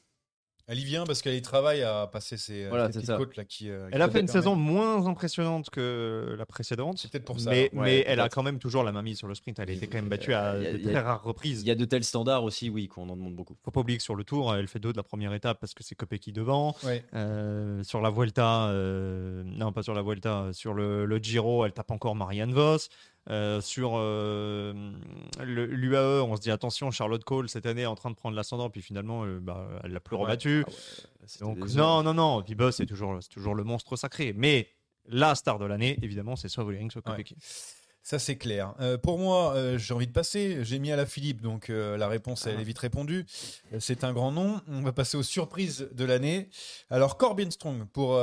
Elle y vient parce qu'elle y travaille à passer ses, Voilà, ses c'est petites ça. côtes là qui. euh, qui Elle a fait une saison moins impressionnante que la précédente. C'est peut-être pour ça. Mais, elle a quand même toujours la main mise sur le sprint. Elle a été quand même battue à a- de a- très rares reprises. il y a de tels standards aussi, oui, qu'on en demande beaucoup. Faut pas oublier que sur le tour, elle fait deux de la première étape parce que c'est Kopecky devant. Ouais. Euh, sur la Vuelta, euh, non pas sur la Vuelta, sur le, le Giro, elle tape encore Marianne Vos. Euh, sur euh, l'UAE, on se dit attention, Charlotte Cole cette année est en train de prendre l'ascendant, puis finalement, euh, bah, elle l'a plus Ouais. rebattu. Ah Donc non, non, non, Vibos c'est toujours, toujours le monstre sacré. Mais la star de l'année, évidemment, c'est soit Vollering, soit Kopecky. Ça, c'est clair. Euh, pour moi, euh, j'ai envie de passer. J'ai mis à la Philippe, donc euh, la réponse, elle est vite répondue. C'est un grand nom. On va passer aux surprises de l'année. Alors, Corbin Strong pour,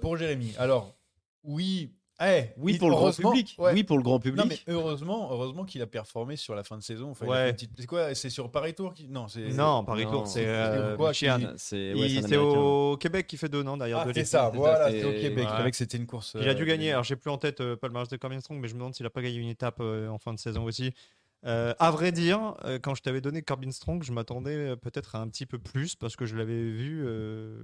pour Jérémy. Alors, oui. Eh, Oui pour le grand public. ouais. Oui pour le grand public. Non, mais heureusement, heureusement qu'il a performé sur la fin de saison. Enfin, Ouais. petite- C'est quoi C'est sur Paris Tour qui... Non, c'est. Non, Paris Tour, c'est c'est euh, C'est ouais, c'est c'est au Québec qui fait deux, non Derrière Ah, c'est ça, c'est voilà, c'était au c'est- Québec. Que c'était une course. Il a dû euh, gagner. Alors, j'ai plus en tête euh, match de Corbin Strong, mais je me demande s'il a pas gagné une étape euh, en fin de saison aussi. Euh, à vrai dire, euh, quand je t'avais donné Corbin Strong, je m'attendais peut-être à un petit peu plus parce que je l'avais vu euh,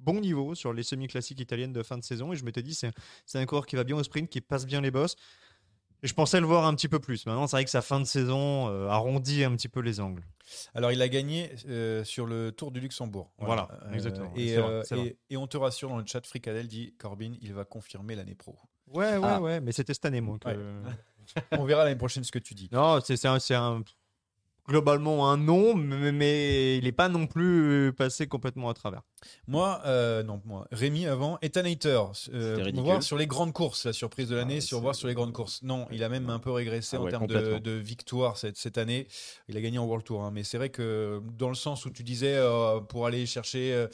bon niveau sur les semi-classiques italiennes de fin de saison et je m'étais dit c'est un coureur qui va bien au sprint, qui passe bien les bosses. Et je pensais le voir un petit peu plus. Maintenant, c'est vrai que sa fin de saison euh, arrondit un petit peu les angles. Alors, il a gagné euh, sur le Tour du Luxembourg. Voilà, exactement. Euh, vrai. et, et on te rassure dans le chat, Fricadel dit Corbin, il va confirmer l'année pro. Ouais, ouais, Ah. ouais. Mais c'était cette année, moi. que- Ouais. on verra l'année prochaine ce que tu dis. Non, c'est un, un- globalement un nom, mais, mais il n'est pas non plus passé complètement à travers. Moi, euh, non, moi, Rémi avant, Ethan Hayter. Euh, voir sur les grandes courses, la surprise de l'année, ouais, sur voir sur les grandes courses. Non, il a même un peu régressé Ah en ouais, termes de, de victoire cette, cette année. Il a gagné en World Tour, hein, mais c'est vrai que dans le sens où tu disais euh, pour aller chercher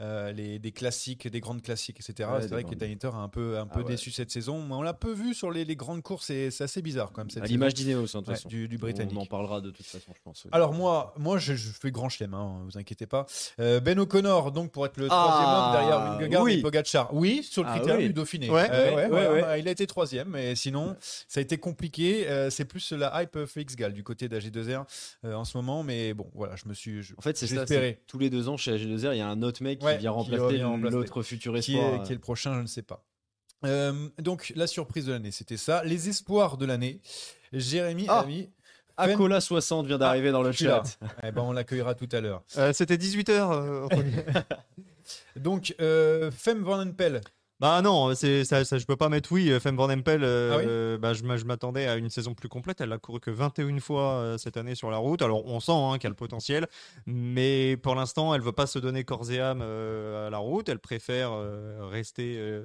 euh, les, des classiques, des grandes classiques, etc. Ouais, c'est vrai qu'Ethan Hayter a un peu, un Ah peu ouais. déçu cette saison. Mais on l'a peu vu sur les, les grandes courses et c'est assez bizarre quand même cette À l'image d'Ineos, hein, du, du britannique. On en parlera de toute façon, je pense. Alors moi, moi je, je fais grand chelem, hein, vous inquiétez pas. Ben O'Connor, donc pour être le Ah, troisième homme derrière Vingegaard oui. et Pogacar. Oui, sur le Ah critère oui. du Dauphiné. Ouais. Euh, Ouais, voilà, Il a été troisième, mais sinon ça a été compliqué. Euh, c'est plus la hype Félix Gall du côté d'AG2R euh, en ce moment, mais bon, voilà, je me suis. je- En fait, c'est ça. Tous les deux ans chez AG2R, il y a un autre mec qui vient remplacer l'autre futur Qui espoir. est, qui est le prochain, je ne sais pas. Donc la surprise de l'année, c'était ça. Les espoirs de l'année. Jérémy Ah. a mis. Acola 60 vient d'arriver dans le chat. Eh ben, on l'accueillera tout à l'heure. Euh, C'était 18h. <laughs> Donc, euh, Femme Van Empel, Bah non, c'est ça, ça, je peux pas mettre oui. Femme Van Empel, euh, Ah oui euh, bah, je, m'a- je m'attendais à une saison plus complète. Elle a couru que 21 fois euh, cette année sur la route. Alors on sent hein, qu'elle a le potentiel, mais pour l'instant, elle veut pas se donner corps et âme euh, à la route. Elle préfère euh, rester euh,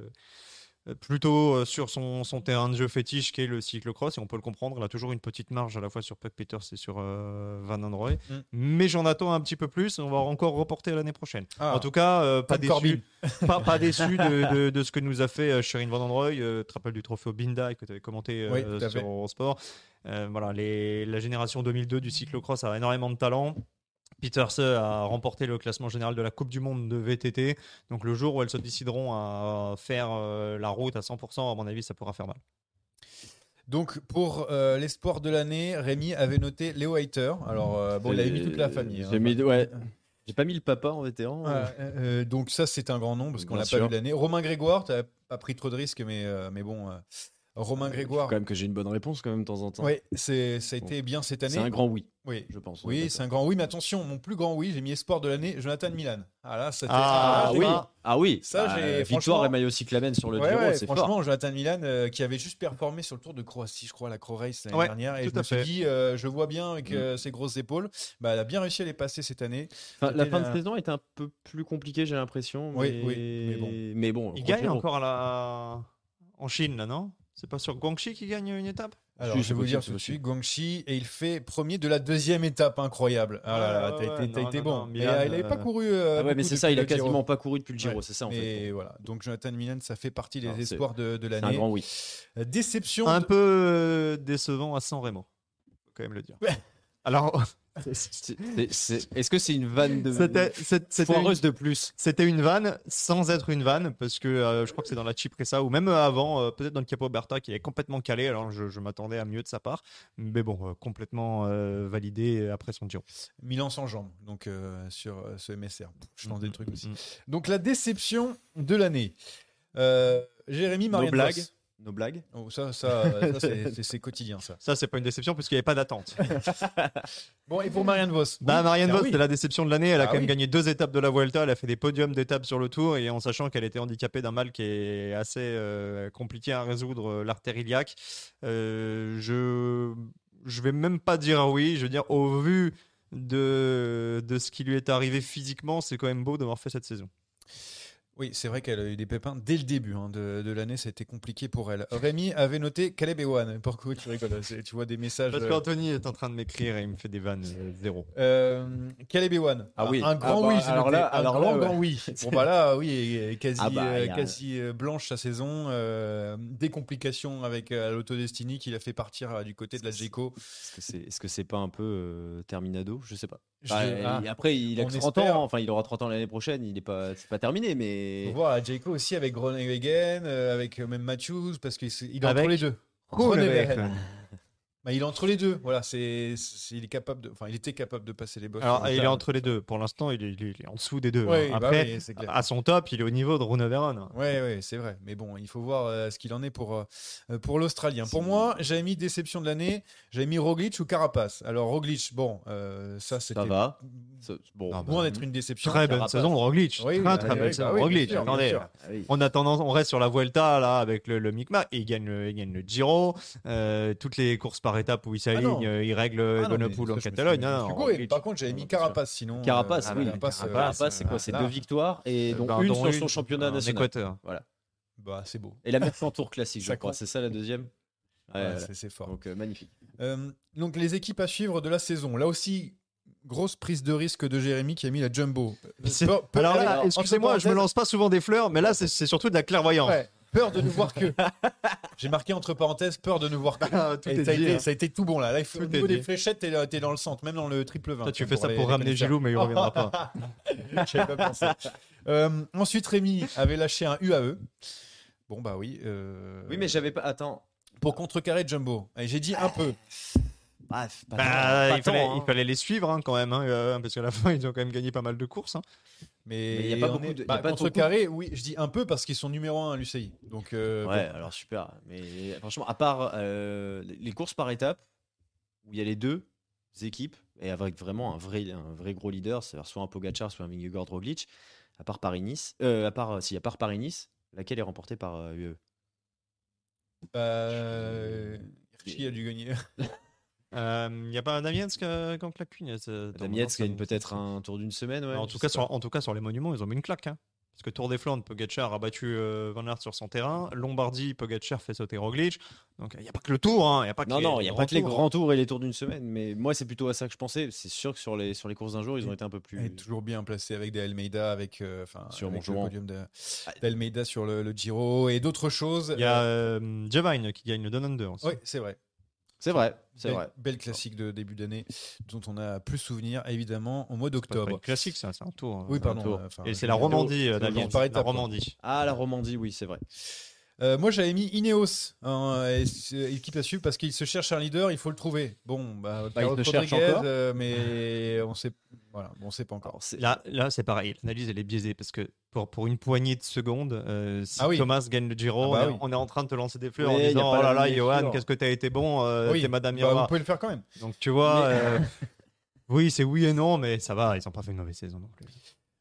plutôt euh, sur son, son terrain de jeu fétiche qui est le cyclocross. Et on peut le comprendre. Elle a toujours une petite marge à la fois sur Puck Peters et sur euh, Van Androy. Mm. Mais j'en attends un petit peu plus. On va encore reporter à l'année prochaine. Ah. En tout cas, euh, pas, déçu, <laughs> pas, pas déçu de, <laughs> de- de ce que nous a fait euh, Sherin Van Androy. Euh, tu te rappelles du trophée au Binda que tu avais commenté euh, Oui, sur. Eurosport. Euh, voilà, les- la génération 2002 du cyclocross a énormément de talent. Peterse a remporté le classement général de la Coupe du Monde de VTT. Donc le jour où elles se décideront à faire euh, la route à 100%, à mon avis, ça pourra faire mal. Donc pour euh, l'espoir de l'année, Rémi avait noté Léo Hayter. Alors euh, bon, il avait mis toute la famille. hein. J'ai mis, ouais. J'ai pas mis le papa en vétéran. Ouais, euh, donc ça c'est un grand nom parce qu'on l'a pas vu l'année. Romain Grégoire, tu pas pris trop de risques, mais euh, mais bon, euh, Romain Il faut Grégoire. quand même que j'ai une bonne réponse quand même de temps en temps. Oui, c'est ça a été bien cette année. C'est un grand oui, Oui. je pense. Oui, c'est un grand oui, mais attention, mon plus grand oui, j'ai mis espoir de l'année, Jonathan Milan. Ah là, ça Ah, Ah oui, ah oui. Ça, Bah, j'ai- victoire et maillot cyclamen sur le Ouais, Giro, ouais, c'est franchement, fort. Jonathan Milan euh, qui avait juste performé sur le Tour de Croatie, je crois, la Cro Race l'année Ouais, dernière, et tout je me suis dit, euh, je vois bien avec euh, ses grosses épaules, bah, elle a bien réussi à les passer cette année. Enfin, la fin de saison est un peu plus compliquée, j'ai l'impression. Oui, mais... oui, mais bon. Mais bon, Il gagne encore à la... en Chine, là, non? C'est pas sur Guangxi qui gagne une étape Alors, je vais vous dire tout de c'est suite, Guangxi, et il fait premier de la deuxième étape, incroyable. Ah là là, Ouais, t'as été, t'as non, été non, bon. non, Mais, Milan, euh, il n'avait pas euh, couru. euh, Ah ouais, mais c'est ça, il a Giro. quasiment pas couru depuis le Giro, Ouais. c'est ça en fait. Mais voilà, donc Jonathan Milan, ça fait partie des espoirs de, de C'est un l'année. grand oui. Déception. Un de- peu euh, décevant à San Remo, faut quand même le dire. Alors, <laughs> Est-ce que c'est une vanne de c'était foireuse de plus? c'était une vanne sans être une vanne, parce que euh, je crois que c'est dans la Cipressa ou même avant, euh, peut-être dans le Capo Berta qui est complètement calé. Alors je, je m'attendais à mieux de sa part, mais bon, euh, complètement euh, validé après son Giro. Milan sans jambes, donc euh, sur euh, ce MSR. Je tente des trucs aussi. Mm. Donc la déception de l'année. Euh, Jérémy Marianne blagues. Nos blagues? Oh, ça, ça, <laughs> euh, ça, c'est- quotidien ça. Ça, c'est pas une déception puisqu'il n'y avait pas d'attente. <laughs> Bon, et pour Marianne Vos? Bah, Marianne ah Vos, oui. c'était la déception de l'année. Elle a Ah quand même oui. gagné deux étapes de la Vuelta. Elle a fait des podiums d'étapes sur le Tour et en sachant qu'elle était handicapée d'un mal qui est assez euh, compliqué à résoudre, euh, l'artère iliaque. Euh, je je vais même pas dire oui. Je veux dire, au vu de, de ce qui lui est arrivé physiquement, c'est quand même beau d'avoir fait cette saison. Oui, c'est vrai qu'elle a eu des pépins dès le début hein, de, de l'année, ça a été compliqué pour elle. Rémi avait noté Caleb Ewan. Pourquoi tu rigoles Tu vois des messages. Parce euh, qu'Anthony est en train de m'écrire et il me fait des vannes euh, zéro. Euh, Caleb Ewan. Ah oui. Un grand Ah bah, oui. alors là- un alors grand, là, ouais. grand oui. <laughs> Bon bah là, oui, quasi, Ah bah, euh, quasi blanche sa saison. des complications avec l'Autodestiny qui l'a fait partir du côté de la Jayco. Est-ce que c'est est -ce c'est pas un peu Terminado? Je sais pas. Je- Bah, ah, Après, il a on que 30 espère. ans, enfin il aura 30 ans l'année prochaine, il est pas, c'est pas terminé, mais. Voir la Jayco aussi avec Groenewegen, euh, avec euh, même Matthews, parce qu'il est entre les deux. Groenewegen. Bah, il est entre les deux. Voilà, c'est, c'est- il est capable de, enfin, il était capable de passer les. Alors, le il est entre les deux. Pour l'instant, il est, il en dessous des deux. hein. Ouais, bah Après, oui, c'est clair. à son top, il est au niveau de Rune Veron. Ouais, ouais, c'est vrai. Mais bon, il faut voir euh, ce qu'il en est pour, euh, pour l'Australien. Pour moi, j'avais mis déception de l'année, j'avais mis Roglic ou Carapace. Alors, Roglic, bon, euh, ça, c'était Ça va. Ça- Bon. Ah, loin d'être une déception. Très bonne saison de Roglic. Oui, très oui, très oui, belle bah saison oui, de Roglic. Attendez. Ah oui. On a tendance, on reste sur la Vuelta là avec le, le micmac et il gagne le, il gagne le Giro, euh, toutes les courses par par étapes où il Ah non. s'aligne, euh, il règle Ah non, en Catalogne. Roglic. Par contre, j'avais mis. Carapace sinon. Carapace, euh, oui. Carapace, euh, Carapace, c'est quoi C'est deux victoires et donc Bah, une sur son une championnat en national. Équateur. Bah, c'est beau. Et la Mercantour <laughs> classique, je crois. C'est ça la deuxième Ouais, Ouais, voilà. c'est- fort. Donc euh, magnifique. Euh, donc les équipes à suivre de la saison. Là aussi, grosse prise de risque de Jérémy qui a mis la jumbo. C'est- Peur- peur- Alors excusez-moi, je me lance pas souvent des fleurs, mais là, c'est c'est surtout de la clairvoyance. ouais, peur de ne voir que. <laughs> J'ai marqué entre parenthèses peur de ne voir <laughs> que. Ah, tout Et est ça, a dit, été, hein. ça a été tout bon là. Là, il faut, Tout niveau des fléchettes, t'es t'es dans le centre, même dans le triple 20. Toi, tu fais ça pour les ramener. Gilou, mais il reviendra pas. <laughs> J'avais pas pensé. Euh, ensuite, Rémi avait lâché un UAE. Bon, bah oui. euh, Oui, mais j'avais pas. Attends. Pour contrecarrer Jumbo. Et J'ai dit un peu. Bref, pas Bah, tant, pas il, fallait, tant, hein. il fallait les suivre hein, quand même, hein, euh, parce qu'à la <laughs> fin, ils ont quand même gagné pas mal de courses. hein. Mais il y a pas beaucoup est- de- il y a bah, pas contrecarré, oui, je dis un peu parce qu'ils sont numéro 1 à l'UCI. Donc, euh, Ouais, bon. alors super. Mais franchement, à part euh, les courses par étapes, où il y a les deux équipes, et avec vraiment un vrai, un vrai gros leader, c'est-à-dire soit un Pogacar, soit un Vingegaard Roglic, à part Paris-Nice, euh, à part, si, à part Paris-Nice, laquelle est remportée par euh, UE Euh, Hirschi a dû gagner? <laughs> Il n'y a pas Damiens qui a qui a claqué une, euh, dans- Damiens dans- gagne peut-être un tour d'une semaine, ouais. en, tout cas, sur, en tout cas, sur les monuments, ils ont mis une claque. hein. Parce que Tour des Flandres, Pogacar a battu euh, Van Aert sur son terrain. Lombardie, Pogacar fait sauter Roglic. Donc il n'y a pas que le tour. hein, Il y a pas que Non, les- non, il n'y a pas que les tours. grands tours et les tours d'une semaine, mais moi c'est plutôt à ça que je pensais. C'est sûr que sur les, sur les courses d'un jour, ils ont été un peu plus. Toujours bien placé avec des Almeida, avec, euh, enfin, Sur avec mon le podium d'Almeida sur le, le Giro et d'autres choses. Il y a euh, Javine qui gagne le Down Under aussi. Oui, c'est vrai. C'est vrai, c'est vrai. Belle classique de début d'année dont on a plus souvenir, évidemment, au mois d'octobre. classique, ça, c'est un tour. Oui, pardon. tour. euh, Et c'est la Romandie, euh, par La. Romandie. Ah, la Romandie, oui, c'est vrai. Euh, moi, j'avais mis Ineos, hein, et c'est- équipe à suivre, parce qu'il se cherche un leader, il faut le trouver. Bon, bah, Bah, il le cherche Rodriguez, encore. euh, mais on sait, voilà, on sait pas encore. Là, là c'est pareil. L'analyse, elle est biaisée parce que pour, pour une poignée de secondes, euh, si Ah oui. Thomas gagne le Giro, Ah bah on, est, oui. on est en train de te lancer des fleurs en disant Oh là là, Johan, qu'est-ce que t'as été bon, euh, Oui, t'es Madame bah, Irma. vous pouvez le faire quand même. Donc tu vois, Mais- euh, oui, c'est oui et non, mais ça va, ils n'ont pas fait une mauvaise saison non plus.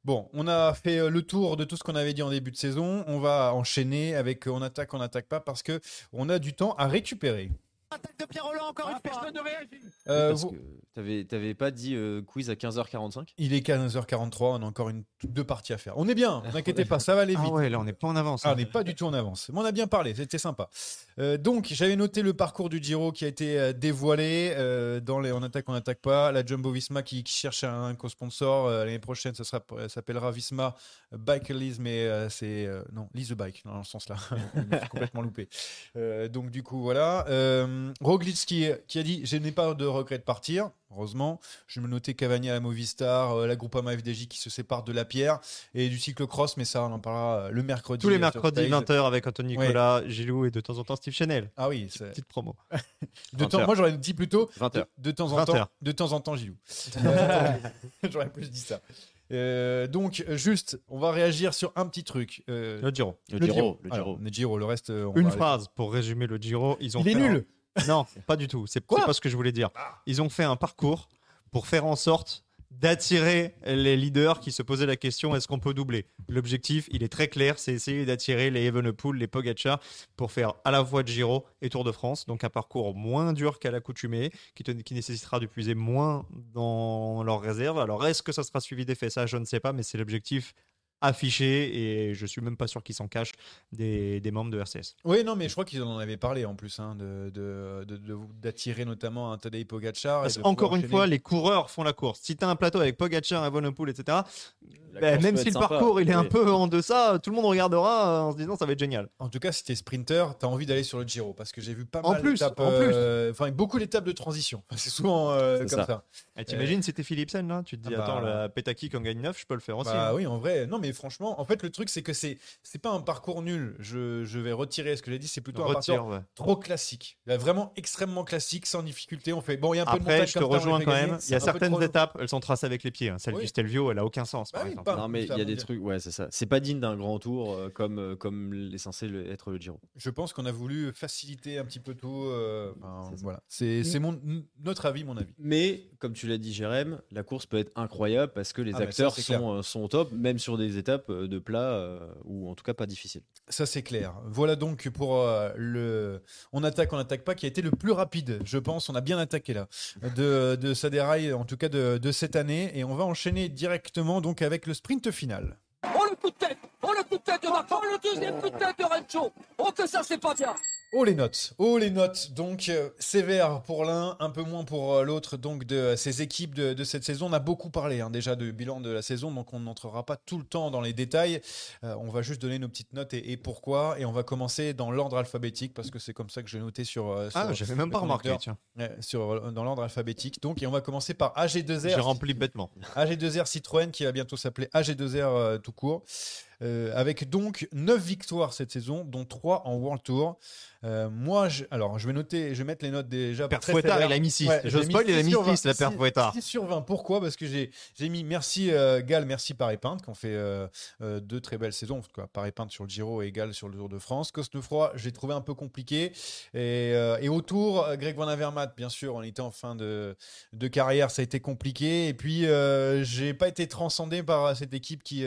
Bon, on a fait euh, le tour de tout ce qu'on avait dit en début de saison. On va enchaîner avec euh, on attaque, on n'attaque pas parce que on a du temps à récupérer. Attaque de Pierre Roland encore une fois. Personne ne réagit. Euh, parce vous- que t'avais, t'avais pas dit euh, quiz à 15h45 Il est 15h43, on a encore une, deux parties à faire. On est bien, n'inquiétez pas, ça va aller vite. Ah ouais, là, on n'est pas en avance. Ah, hein. on n'est pas du tout en avance. Mais on a bien parlé, c'était sympa. Euh, donc, j'avais noté le parcours du Giro qui a été euh, dévoilé euh, dans les On attaque, on n'attaque pas. La Jumbo Visma qui, qui cherche un co-sponsor. L'année prochaine, ça s'appellera Visma Bike Lease, mais c'est. non, Lease the Bike, dans ce sens-là. <laughs> Complètement loupé. Donc, du coup, voilà. Roglic qui a dit Je n'ai pas de regret de partir. Heureusement, je me notais Cavani à la Movistar, euh, la Groupama FDJ qui se sépare de la pierre et du cyclocross, mais ça, on en parlera euh, le mercredi. Tous les euh, mercredis, Stage. 20h avec Anthony Ouais. Nicolas, Gilou et de temps en temps Steve Chanel. Ah oui, c'est- Petite promo. <laughs> de 20 temps, moi j'aurais dit plutôt 20 de, heures. de temps en 20 temps, heures. de temps en temps, Gilou. <laughs> <laughs> J'aurais plus dit ça. Euh, donc juste, on va réagir sur un petit truc. Euh, Le Giro. Le, Giro, le Alors, Giro. le Giro, le reste. on Une va- phrase pour résumer le Giro. Ils ont Il est un- nul. Non, pas du tout. C'est pas ce que je voulais dire. Ils ont fait un parcours pour faire en sorte d'attirer les leaders qui se posaient la question est-ce qu'on peut doubler? L'objectif, il est très clair, c'est essayer d'attirer les Evenepoel, les Pogacar pour faire à la fois Giro et Tour de France. Donc un parcours moins dur qu'à l'accoutumée, qui, te- qui nécessitera de puiser moins dans leurs réserves. Alors est-ce que ça sera suivi d'effet? Ça, je ne sais pas, mais c'est l'objectif affiché et je suis même pas sûr qu'ils s'en cachent des, des membres de RCS. Oui, non, mais je crois qu'ils en avaient parlé en plus, hein, de, de- de- de- d'attirer notamment un Tadej Pogacar. Parce encore une enchaîner. fois, les coureurs font la course. Si tu as un plateau avec Pogacar, Evenepoel, etc., course même si le sympa, parcours il est un peu en deçà, tout le monde regardera euh, en se disant ça va être génial. En tout cas, si t'es sprinter, t'as envie d'aller sur le Giro parce que j'ai vu pas En mal plus, d'étapes, en euh, enfin beaucoup d'étapes de transition. <laughs> C'est souvent euh, comme ça. ça. T'imagines, c'était Philipsen là Tu te dis, Ah bah. attends, la Petaki qui en gagne 9, je peux le faire aussi. Bah hein. oui, en vrai. Non, mais franchement, en fait, le truc, c'est que c'est c'est pas un parcours nul. Je, je vais retirer ce que j'ai dit. C'est plutôt un Retire, parcours ouais. trop classique. Là, Vraiment extrêmement classique, sans difficulté. On fait bon, il y a un peu de Après, montagne je te comme rejoins quand même. Il y a certaines trop- étapes, elles sont tracées avec les pieds. hein. Celle Oui. du Stelvio, elle a aucun sens. Bah par oui, exemple. pas- Non, mais il y a des trucs, ouais, c'est ça. C'est pas digne d'un grand tour euh, comme, euh, comme est censé le- être le Giro. Je pense qu'on a voulu faciliter un petit peu tout. euh, voilà. C'est c'est mon notre avis, mon avis. Mais, comme tu l'as dit, Jérém, la course peut être incroyable parce que les Ah, ça, acteurs sont, euh, sont au top, même sur des quelques étapes euh, de plat, euh, ou en tout cas pas difficiles. Ça, c'est clair. Voilà donc pour euh, le On attaque, on n'attaque pas, qui a été le plus rapide, je pense. On a bien attaqué là, de, de Saderail, en tout cas de, de cette année. Et on va enchaîner directement donc avec le sprint final. Oh le coup de tête Oh le coup de tête de Macron Oh le deuxième coup de tête de Rencho Oh que ça c'est pas bien Oh les notes, oh les notes. Donc euh, sévère pour l'un, un peu moins pour euh, l'autre. Donc de euh, ces équipes de, de cette saison, on a beaucoup parlé hein, déjà de bilan de la saison, donc on n'entrera pas tout le temps dans les détails. On va juste donner nos petites notes et, et pourquoi. Et on va commencer dans l'ordre alphabétique parce que c'est comme ça que j'ai noté sur. Ah, sur- j'avais même pas remarqué, tiens. Sur, dans l'ordre alphabétique. Donc, et on va commencer par J'ai AG2R. rempli bêtement. AG2R Citroën qui va bientôt s'appeler AG2R euh, tout court. Euh, avec donc 9 victoires cette saison, dont 3 en World Tour. Euh, moi, je, alors je vais noter, je vais mettre les notes déjà. Père très Fouettard, il a mis 6. Ouais, je spoil, il a 6 mis sur 6, la 20. Père Fouettard. 6 sur 20. Pourquoi? Parce que j'ai mis merci euh, Gal, merci Paris Peinte, qui ont fait euh, deux très belles saisons. Cas, Paris Peinte sur le Giro et Gal sur le Tour de France. Cosnefroy, j'ai trouvé un peu compliqué. Et, et autour, Greg Van Avermaet, bien sûr, on était en fin de, de carrière, ça a été compliqué. Et puis, j'ai pas été transcendé par cette équipe qui,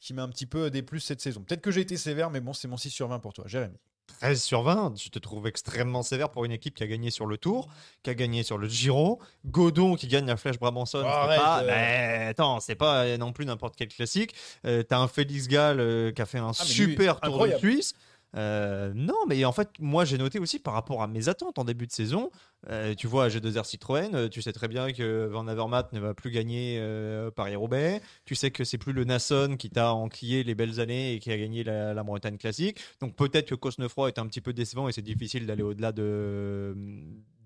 qui m'a un petit peu des plus cette saison. Peut-être que j'ai été sévère, mais bon, c'est mon 6 sur 20 pour toi, Jérémy. 13 sur 20, je te trouve extrêmement sévère pour une équipe qui a gagné sur le Tour, qui a gagné sur le Giro. Godon qui gagne la Flèche Arrête, pas- euh. Mais attends, c'est pas euh, non plus n'importe quel classique. Euh, T'as un Félix Gall euh, qui a fait un Ah, mais lui, super Tour incroyable. de Suisse. Euh, non, mais en fait, moi j'ai noté aussi par rapport à mes attentes en début de saison. euh, tu vois, G2R Citroën, euh, tu sais très bien que Van Avermaet ne va plus gagner euh, Paris-Roubaix. Tu sais que c'est plus le Nasson qui t'a enquillé les belles années et qui a gagné la, la Bretagne classique. Donc peut-être que Cosnefroy est un petit peu décevant et c'est difficile d'aller au-delà de,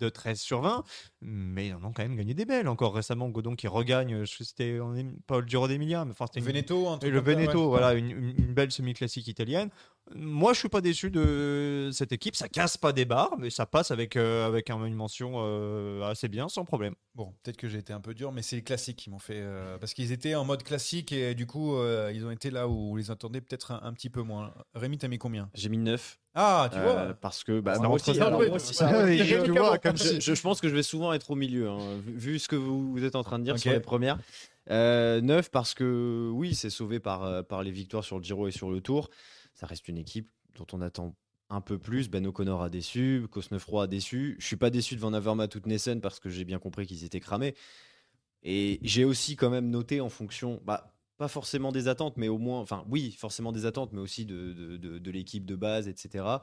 de 13 sur 20. Mais ils en ont quand même gagné des belles. Encore récemment, Godon qui regagne, c'était en le Giro d'Emilia, mais enfin c'était une- Veneto, et truc le Veneto, ouais. voilà, une belle semi-classique italienne. Moi, je suis pas déçu de cette équipe. Ça casse pas des barres, mais ça passe avec, euh, avec un- une mention euh, assez bien, sans problème. Bon, peut-être que j'ai été un peu dur, mais c'est les classiques qui m'ont fait. euh, parce qu'ils étaient en mode classique et du coup, euh, ils ont été là où on les attendait peut-être un, un petit peu moins. Rémi, t'as mis combien? J'ai mis 9. Ah, tu euh, vois parce que bah, moi aussi, je- pense que je vais souvent être au milieu, hein, vu, vu ce que vous, vous êtes en train de dire Ok. sur les premières. Euh, 9 parce que oui, c'est sauvé par, par les victoires sur le Giro et sur le Tour. Ça reste une équipe dont on attend un peu plus. Ben O'Connor a déçu, Cosnefroy a déçu. Je suis pas déçu de Van Avermaet ou de Nessen parce que j'ai bien compris qu'ils étaient cramés. Et j'ai aussi quand même noté en fonction, bah, pas forcément des attentes, mais au moins, enfin oui, forcément des attentes, mais aussi de- de l'équipe de base, etc.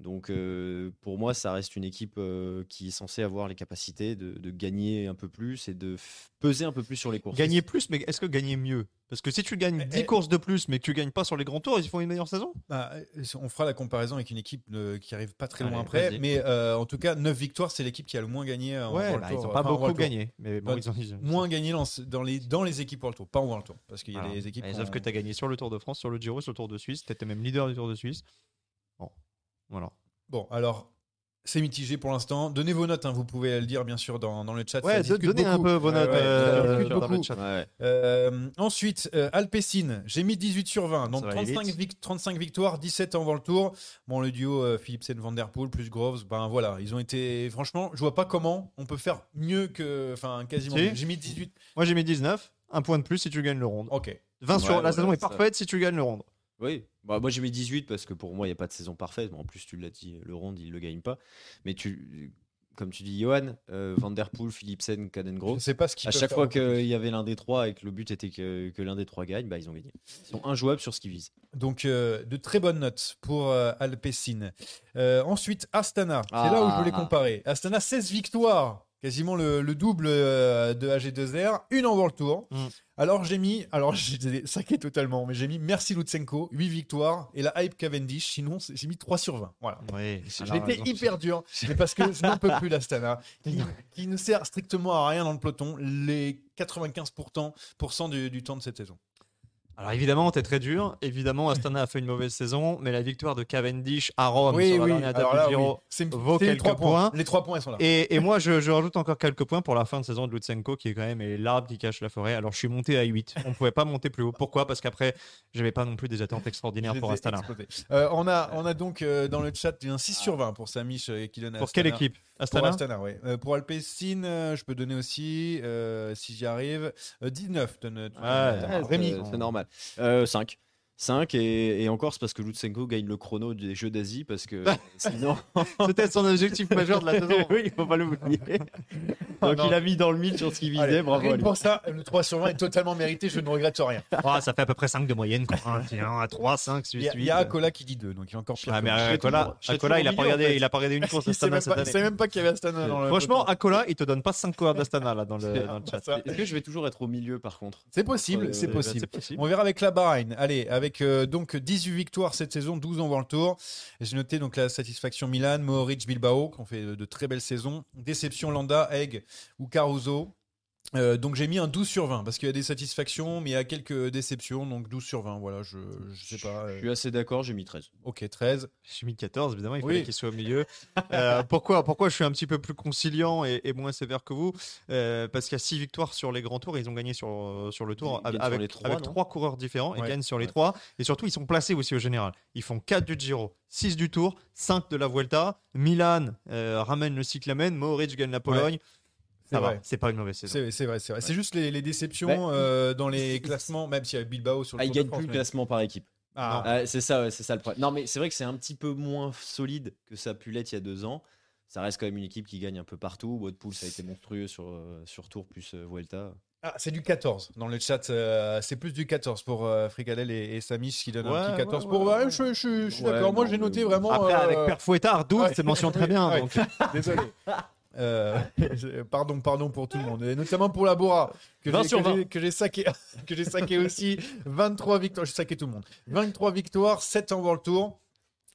Donc euh, pour moi, ça reste une équipe euh, qui est censée avoir les capacités de, de gagner un peu plus et de peser un peu plus sur les courses. Gagner plus, mais est-ce que gagner mieux? Parce que si tu gagnes Eh, 10 eh. courses de plus, mais que tu gagnes pas sur les grands tours, ils font une meilleure saison? Bah, euh, on fera la comparaison avec une équipe euh, qui arrive pas très Allez, loin après. Mais euh, en tout cas, 9 victoires, c'est l'équipe qui a le moins gagné en Ouais, World bah, Tour, ils ont enfin, pas beaucoup gagné. Mais bon, Bah, ils ont, ils ont- Moins gagné dans, dans les, dans les équipes World Tour, pas en World Tour. Parce qu'il y a des équipes. Qui Sauf ont- que tu as gagné sur le Tour de France, sur le Giro, sur le Tour de Suisse. Tu étais même leader du Tour de Suisse. Bon, voilà. Bon, alors. C'est mitigé pour l'instant. Donnez vos notes, hein, vous pouvez le dire bien sûr dans, dans le chat. Ouais, ça donnez un peu vos notes ouais, euh, ça discute dans le beaucoup. chat. Ouais. Euh, ensuite, euh, Alpecin, j'ai mis 18 sur 20, donc Ça va aller 35, vite. vic- 35 victoires, 17 en World Tour. Bon, le duo euh, Philipsen Van Der Poel plus Groves, ben voilà, ils ont été. Franchement, je vois pas comment on peut faire mieux que. Enfin, quasiment. Si. J'ai mis 18. Moi, j'ai mis 19. Un point de plus si tu gagnes le round. Ok. 20 sur Ouais, la saison est ça. parfaite si tu gagnes le round. Oui, bah, moi j'ai mis 18 parce que pour moi il n'y a pas de saison parfaite. Bon, en plus, tu l'as dit, le Ronde il le gagne pas. Mais tu, comme tu dis, Johan, euh, Van Der Poel, Philipsen, Cadengro. sais pas ce qu'ils À chaque fois qu'il y avait l'un des trois et que le but était que, que l'un des trois gagne, bah, ils ont gagné. Ils sont injouables sur ce qu'ils visent. Donc, euh, de très bonnes notes pour euh, Alpecin. Euh, ensuite, Astana. C'est Ah. là où je voulais comparer. Astana, 16 victoires. Quasiment le, le double euh, de AG2R. Une en World Tour. Mm. Alors, j'ai mis. Alors, <laughs> j'ai saqué totalement. Mais j'ai mis Merci Lutsenko. 8 victoires. Et la hype Cavendish. Sinon, j'ai mis 3 sur 20. Voilà. Oui, J'étais hyper dur, mais parce que je n'en peux plus l'Astana, qui, qui ne sert strictement à rien dans le peloton les 95% pour cent du, du temps de cette saison. Alors évidemment, t'es très dur. Évidemment, Astana a fait une mauvaise saison, mais la victoire de Cavendish à Rome sur la dernière là, Giro oui. Vaut les quelques 3 points. points. Les 3 points, ils sont là. Et, et moi, <laughs> je, je rajoute encore quelques points pour la fin de saison de Lutsenko, qui est quand même l'arbre qui cache la forêt. Alors, je suis monté à 8. On ne pouvait pas monter plus haut. Pourquoi? Parce qu'après, j'avais pas non plus des attentes extraordinaires pour Astana. Euh, on, a, on a donc euh, dans le chat un 6 sur 20 pour Samish qui donne à Pour quelle Astana. équipe? Pour Astana? Astana, oui. Euh, pour Alpecin, euh, je peux donner aussi, euh, si j'y arrive, euh, 19. Donne, tu Ouais. donnes, Ouais, Rémi. c'est normal. Euh, 5. 5 et, et encore c'est parce que Lutsenko gagne le chrono des Jeux d'Asie parce que <laughs> sinon <laughs> C'était son objectif majeur de la saison. <laughs> oui il faut pas l'oublier Oh donc non. il a mis dans le mille sur ce qu'il visait Allez, bravo pour ça, le 3 sur 20 est totalement mérité, je ne regrette rien. Ah, ça fait à peu près 5 de moyenne. Quoi. Hein, tiens, à 3, 5, 6, Il y a, 8. il y a Akola qui dit 2, donc il est encore pire. Ah, mais Akola, Akola, il a pas regardé, en fait. il a pas regardé une course d'Astana cette pas, année. même pas qu'il y avait Astana dans le. Franchement, Akola, il te donne pas 5 coureurs d'Astana là dans le, dans le chat. Est-ce que je vais toujours être au milieu par contre? C'est possible, Euh, c'est bah, possible. C'est possible. On verra avec la Bahreïn. Allez, avec euh, donc 18 victoires cette saison, 12 en World Tour. J'ai noté donc la satisfaction Milan, Mohoric, Bilbao, qui ont fait de, de très belles saisons. Déception Landa, Egg ou Caruso. Euh, donc j'ai mis un 12 sur 20 parce qu'il y a des satisfactions, mais il y a quelques déceptions. Donc 12 sur 20, voilà, je, je sais pas. je euh, suis assez d'accord j'ai mis 13 ok, 13. Je suis mis 14, évidemment, il Oui. fallait qu'il soit au milieu. <laughs> Euh, pourquoi, pourquoi je suis un petit peu plus conciliant et, et moins sévère que vous? Euh, Parce qu'il y a 6 victoires sur les grands tours et ils ont gagné sur, sur le tour avec, sur les trois, avec non? trois coureurs différents et Ouais. gagnent sur les Ouais. trois. Et surtout, ils sont placés aussi au général. Ils font 4 du Giro, 6 du Tour, 5 de la Vuelta. Milan euh, ramène le cyclamen, Mohoric gagne la Pologne. C'est Ça va, vrai. c'est pas une mauvaise saison. C'est vrai, c'est vrai. C'est juste les, les déceptions Ouais. euh, dans les classements, même s'il y a Bilbao sur le ah, il de gagne France, plus le mais- classement par équipe Ah, Ah, c'est ça, ouais, c'est ça le problème. Non, mais c'est vrai que c'est un petit peu moins solide que ça a pu l'être il y a deux ans. Ça reste quand même une équipe qui gagne un peu partout. Woodpool, ça a été monstrueux sur, euh, sur Tour plus euh, Vuelta. Ah, c'est du 14 dans le chat. euh, c'est plus du 14 pour euh, Fricadel et, et Samish qui donnent un petit 14 ouais, pour. ouais, Ouais, ouais. je, je- je suis Ouais, d'accord. Moi, non, j'ai noté mais- vraiment. Après, avec euh, Père Fouettard, 12, ouais. c'est mention très bien. <laughs> Ouais. donc. Désolé. Euh, <laughs> pardon, pardon pour tout le monde, et notamment pour la Bora, que 20 j'ai- sur que j'ai- 20. que j'ai saqué, <laughs> que j'ai saqué aussi. 23 victoires, j'ai saqué tout le monde. 23 victoires, 7 en World Tour.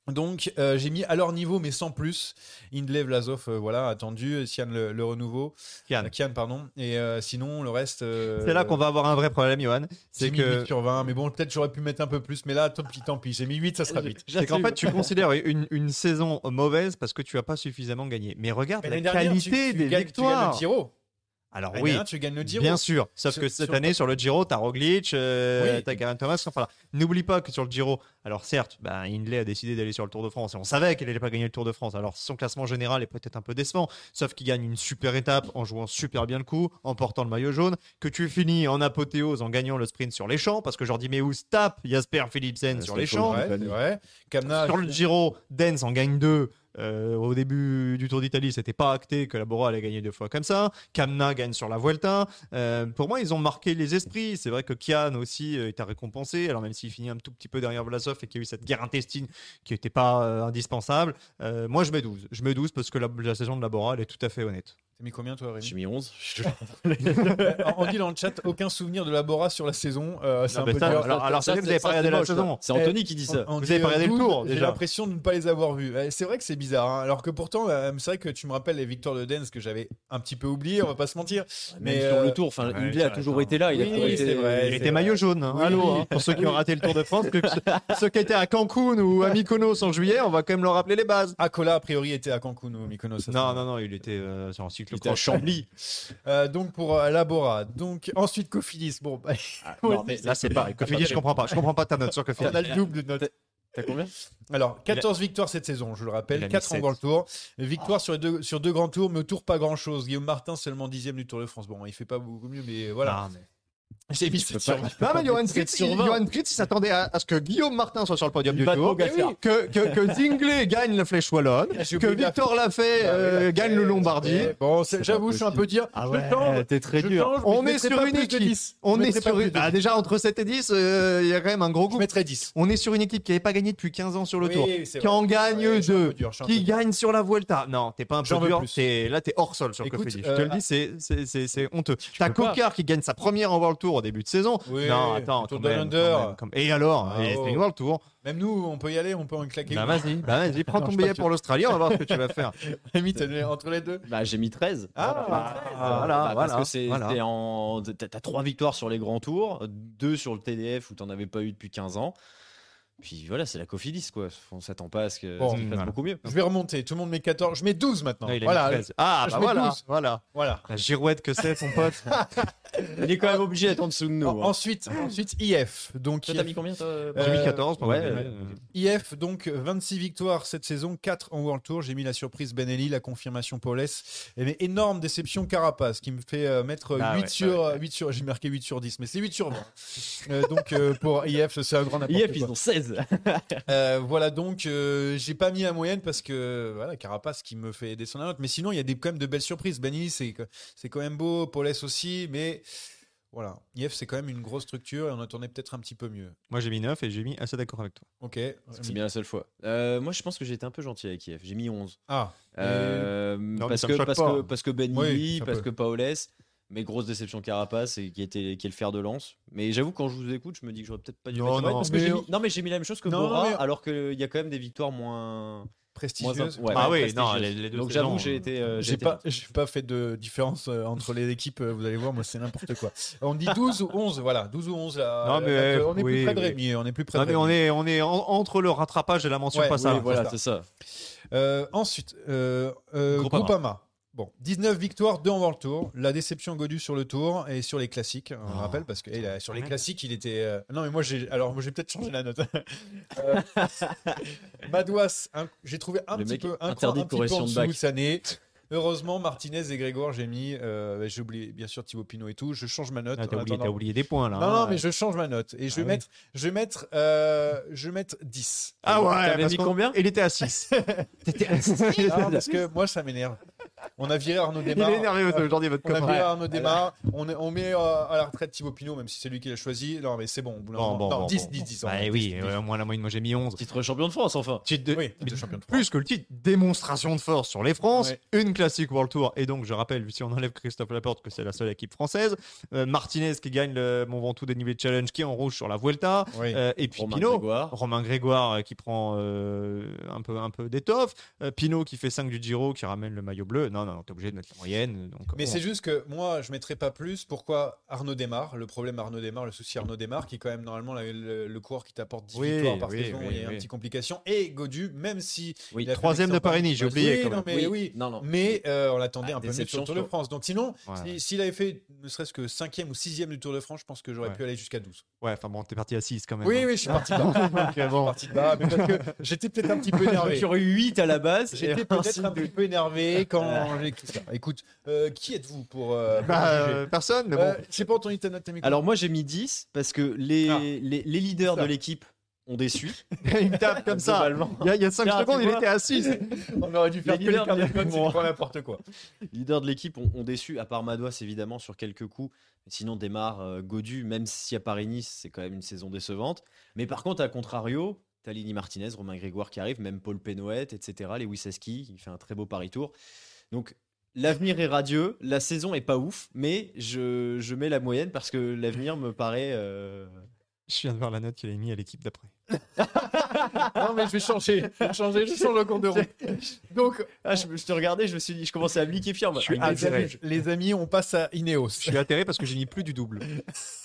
Donc euh, j'ai mis à leur niveau mais sans plus. Indlev, Lazov, euh, voilà, attendu. Sian le, le renouveau. Kian. Euh, Kian, pardon. Et euh, sinon le reste. euh, C'est là qu'on va avoir un vrai problème, Johan. J'ai C'est mis que 8 sur 20, mais bon, peut-être j'aurais pu mettre un peu plus, mais là, tant pis, tant pis. J'ai mis 8, ça sera 8. C'est qu'en fait, tu considères une, une saison mauvaise parce que tu as pas suffisamment gagné. Mais regarde Mais la dernière, qualité tu, tu des gagnes, tu gagnes victoires. le Giro. Alors L'année oui, tu gagnes le Giro. bien sûr. Sauf Sur- que cette sur- année, sur le Giro, t'as Roglic, euh, Oui. t'as Geraint Thomas. Enfin, n'oublie pas que sur le Giro, alors certes, bah, Hindley a décidé d'aller sur le Tour de France et on savait qu'il allait pas gagner le Tour de France. Alors son classement général est peut-être un peu décevant, sauf qu'il gagne une super étape en jouant super bien le coup, en portant le maillot jaune, que tu finis en apothéose en gagnant le sprint sur les champs, parce que Jordi Meus tape Jasper Philipsen Ouais, sur les champs. Vrai. Kamna, Sur le Giro, Dens en gagne deux. Euh, au début du Tour d'Italie, c'était pas acté que la Bora allait gagner deux fois comme ça. Kamna gagne sur la Vuelta. Euh, pour moi, ils ont marqué les esprits. C'est vrai que Kian aussi euh, est à récompenser. Alors même s'il finit un tout petit peu derrière Vlasov et qu'il y a eu cette guerre intestine qui n'était pas indispensable, moi je mets 12. Je mets 12 parce que la, saison de la Bora, elle est tout à fait honnête. T'as mis combien, toi, Rémi J'ai mis 11. <laughs> Je- On dit dans le chat <laughs> aucun souvenir de la Bora sur la saison. Euh, c'est un peu ça, dur. alors- alors, ça, vous c'est- avez pas regardé la saison. C'est Anthony qui dit ça. On Vous dit, avez pas euh, regardé le 12, tour, J'ai l'impression de ne pas les avoir vus. Eh, C'est vrai que c'est bizarre. hein. Alors que pourtant, euh, c'est vrai que tu me rappelles les victoires de Dens que j'avais un petit peu oubliées, on va pas se mentir. Mais Mais sur euh, le tour, enfin, ouais, Hindley a toujours été là. Il Oui, été- vrai. Il était maillot jaune. hein. Oui. Allô, hein, pour ceux qui ont raté le Tour de France, <laughs> ceux qui étaient à Cancun ou à Mykonos en juillet, on va quand même leur rappeler les bases. Akola, a priori, était à Cancun ou Mykonos. Non, non, non, il était euh, sur un Il était à cyclocross. Chambly. Euh, donc pour euh, la Bora. Donc ensuite Cofidis. Bon, bah, <laughs> Non, mais Là, c'est pareil. Cofidis, je comprends pas. Je comprends pas ta note sur on Cofidis. a le double de notes. T'as combien? Alors, 14 victoires cette saison, je le rappelle, a mis 4 en. World Tour. Victoire sur, les deux, sur deux grands tours, mais au tour pas grand chose. Guillaume Martin, seulement dixième du Tour de France. Bon, il fait pas beaucoup mieux, mais voilà. Ah, mais- J'ai mis 7 sur pas- 20. Non, mais Johan Fritz. Johan Fritz, il s'attendait à, à ce que Guillaume Martin soit sur le podium Il du Tour, que, que, <laughs> gagne la Flèche Wallonne, que Victor Lafay Bah euh, gagne le Lombardie. Bon, j'avoue, je suis un peu dire. Ah je ouais, t'es très je dur. change, On je est sur une équipe. 10. On Je est sur pas une... plus de Ah, 10. déjà, entre 7 et 10, euh, il y a quand même un gros Je groupe. mettrai 10. On est sur une équipe qui n'avait pas gagné depuis 15 ans sur le Oui, Tour, qui en gagne Ouais, je suis un deux, peu dur, je suis un qui peu dur. gagne sur la Vuelta. Non, t'es pas un peu dur. Là, t'es hors sol sur Écoute, Cofidis. Je euh, te le dis, c'est- honteux. T'as. Coquart qui gagne sa première en World Tour début de saison. Oui, non, attends, Tour de même, quand Et alors Ah, Et oh. C'est World Tour. Même nous, on peut y aller, on peut en claquer. Bah vas-y, bah vas-y, prends Non, ton billet que- pour l'Australie, on va voir ce que tu vas faire. <laughs> Limite, entre les deux. Bah, j'ai mis 13. Ah, voilà, Bah, parce voilà, que c'est voilà. t'es en t'as t'as trois victoires sur les grands tours, deux sur le TDF où t'en avais pas eu depuis 15 ans. Puis voilà, c'est la Cofidis, quoi. On s'attend pas à ce que Bon, ça se fasse voilà. beaucoup mieux. Je vais remonter. Tout le monde met 14. Je mets 12 maintenant. Voilà. 13. Ah, bah voilà, 12. voilà. Voilà. La girouette que c'est, ton pote. <laughs> Il est quand même obligé d'être en dessous de nous. En- hein. Ensuite, ensuite IF. Donc Toi, t'as mis combien, toi Euh, J'ai mis 14 pour ouais, moi. ouais. IF, donc 26 victoires cette saison, 4 en World Tour. J'ai mis la surprise Benelli, la confirmation Paulès. Et mais énorme déception Carapace qui me fait euh, mettre Ah 8, ouais, sur, ouais, ouais. 8 sur. J'ai marqué 8 sur 10, mais c'est 8 sur 20. Euh, donc euh, pour IF, c'est un grand n'importe IF, quoi. ils ont 16. <laughs> Euh, voilà donc euh, j'ai pas mis la moyenne parce que voilà Carapace qui me fait descendre la note mais sinon il y a des, quand même de belles surprises Benny c'est c'est quand même beau Paulès aussi mais voilà IF c'est quand même une grosse structure et on attendait peut-être un petit peu mieux Moi, j'ai mis 9 et j'ai mis assez d'accord avec toi. ok C'est bien la seule fois. Euh, moi, je pense que j'ai été un peu gentil avec IF. J'ai mis 11. ah Euh, mais parce, que, choque parce, que, parce que Ben Oui, Yee, ça parce peut. que Paolès, mais grosse déception Carapace et qui, était, qui est le fer de lance. Mais j'avoue, quand je vous écoute, je me dis que j'aurais peut-être pas dû Non, mettre non, parce que mais- j'ai mis- Non, mais j'ai mis la même chose que Non, Bora, mais- alors qu'il y a quand même des victoires moins. prestigieuse moins- ouais, Ah ouais, oui, non, prestigieuses. les- les deux Donc j'avoue, j'ai euh, été. euh, j'ai pas j'ai pas fait de différence euh, entre les équipes euh, vous allez voir moi c'est n'importe quoi on dit 12 ou 11 voilà 12 ou 11 là Non, mais, on est oui, plus près de oui. Rémi on est plus près Non, de mais Rémi. on est, on est en- entre le rattrapage et la mention Ouais, pas ça. Oui, voilà, c'est ça. Euh, ensuite, euh, euh, Groupama. Bon, 19 victoires, 2 en World Tour. La déception Godu sur le Tour et sur les classiques, on le Oh. rappelle, parce que eh, là, sur les classiques, il était. euh, Non, mais moi, j'ai. Alors, moi, j'ai peut-être changé la note. <laughs> Euh, Madouas, un- j'ai trouvé un Le petit mec peu, un, interdit un de petit peu correction en de dessous bac. cette année. Heureusement, Martinez et Grégoire, j'ai mis. euh, j'ai oublié, bien sûr, Thibaut Pinot et tout. Je change ma note. Ah, t'as oublié, attendant. t'as oublié des points là. Non, hein. non, mais je change ma note. Et je vais Ah oui. mettre, je vais mettre, euh, je vais mettre 10. Ah ouais, T'avais parce mis qu'on- combien? Il était à 6. <laughs> Non, parce que moi, ça m'énerve. On a viré Arnaud Il est énervé aujourd'hui, votre On a copain. viré Arnaud Desmar. On, met euh, à la retraite Thibaut Pinot, même si c'est lui qui l'a choisi. Non, mais c'est bon. Au bout Bon, bon, non, bon, 10, bon, 10, bon. 10. Bah on- oui, 10, ouais, moi la moyenne, moi j'ai mis 11. Titre champion de France, enfin. Titre de- Oui, mais titre champion de France. Plus que le titre, démonstration de force sur les France, Ouais. une classique World Tour. Et donc, je rappelle, si on enlève Christophe Laporte, que c'est la seule équipe française, euh, Martinez qui gagne le Mont Ventoux dénivelé challenge, qui est en rouge sur la Vuelta, Oui. euh, et puis Romain Pinot. Grégoire. Romain Grégoire qui prend euh, un peu, un peu d'étoffe. Euh, Pinot qui fait 5 du Giro, qui ramène le maillot bleu. Non, non, non, t'es obligé de mettre la moyenne. Donc, Mais bon. c'est juste que moi, je mettrais pas plus. Pourquoi Arnaud Démarre Le problème Arnaud Démarre, le souci Arnaud Démarre, qui est quand même normalement la- le, le coureur qui t'apporte 10 Oui, victoires par oui, saison. oui, il y a oui. une petite complication. Et Godu, même si. Oui, troisième de Paris-Nice, j'ai oublié Oui, quand non, même. mais Oui, oui. non, non. Mais euh, on l'attendait Ah, un peu mieux sur le Tour de France. Donc sinon, Ouais. s'il avait fait ne serait-ce que 5e ou 6e du Tour de France, je pense que j'aurais Ouais. pu aller jusqu'à 12. Ouais, enfin bon, t'es parti à 6 quand même. Oui, hein. oui, je suis parti <laughs> de que j'étais peut-être un petit peu <laughs> énervé. J'aurais eu 8 à la base. J'étais peut-être un petit peu énervé quand <laughs> ça. Écoute, euh, qui êtes-vous pour. euh, Bah, euh, personne, mais bon. Euh, J'ai pas entendu ta note, Alors moi j'ai mis 10 parce que les, Ah. les, les leaders de l'équipe ont déçu. il me tape comme ça. Il y a, il y a 5 Tiens, secondes, il était à 6. <laughs> On aurait dû faire Les que les leaders de pas n'importe quoi. Les leaders de l'équipe ont, ont déçu, à part Madouas évidemment sur quelques coups. Sinon démarre euh, Godu, même si à Paris-Nice c'est quand même une saison décevante. Mais par contre à contrario, Talini Martinez, Romain Grégoire qui arrive, même Paul Pénoët, etc. Lewis Aski, il fait un très beau Paris-Tour. Donc l'avenir est radieux, la saison est pas ouf, mais je, je mets la moyenne parce que l'avenir me paraît... euh, Je viens de voir la note qu'il a mis à l'équipe d'après. <laughs> Non, mais je vais changer. Je vais changer, je change le compte de route. <laughs> Donc, Ah, je, je te regardais, je me suis dit, je commençais à me liquéfier mode, suis ah, les, atterré. amis, les amis, on passe à Ineos. Je suis atterré parce que j'ai mis plus du double.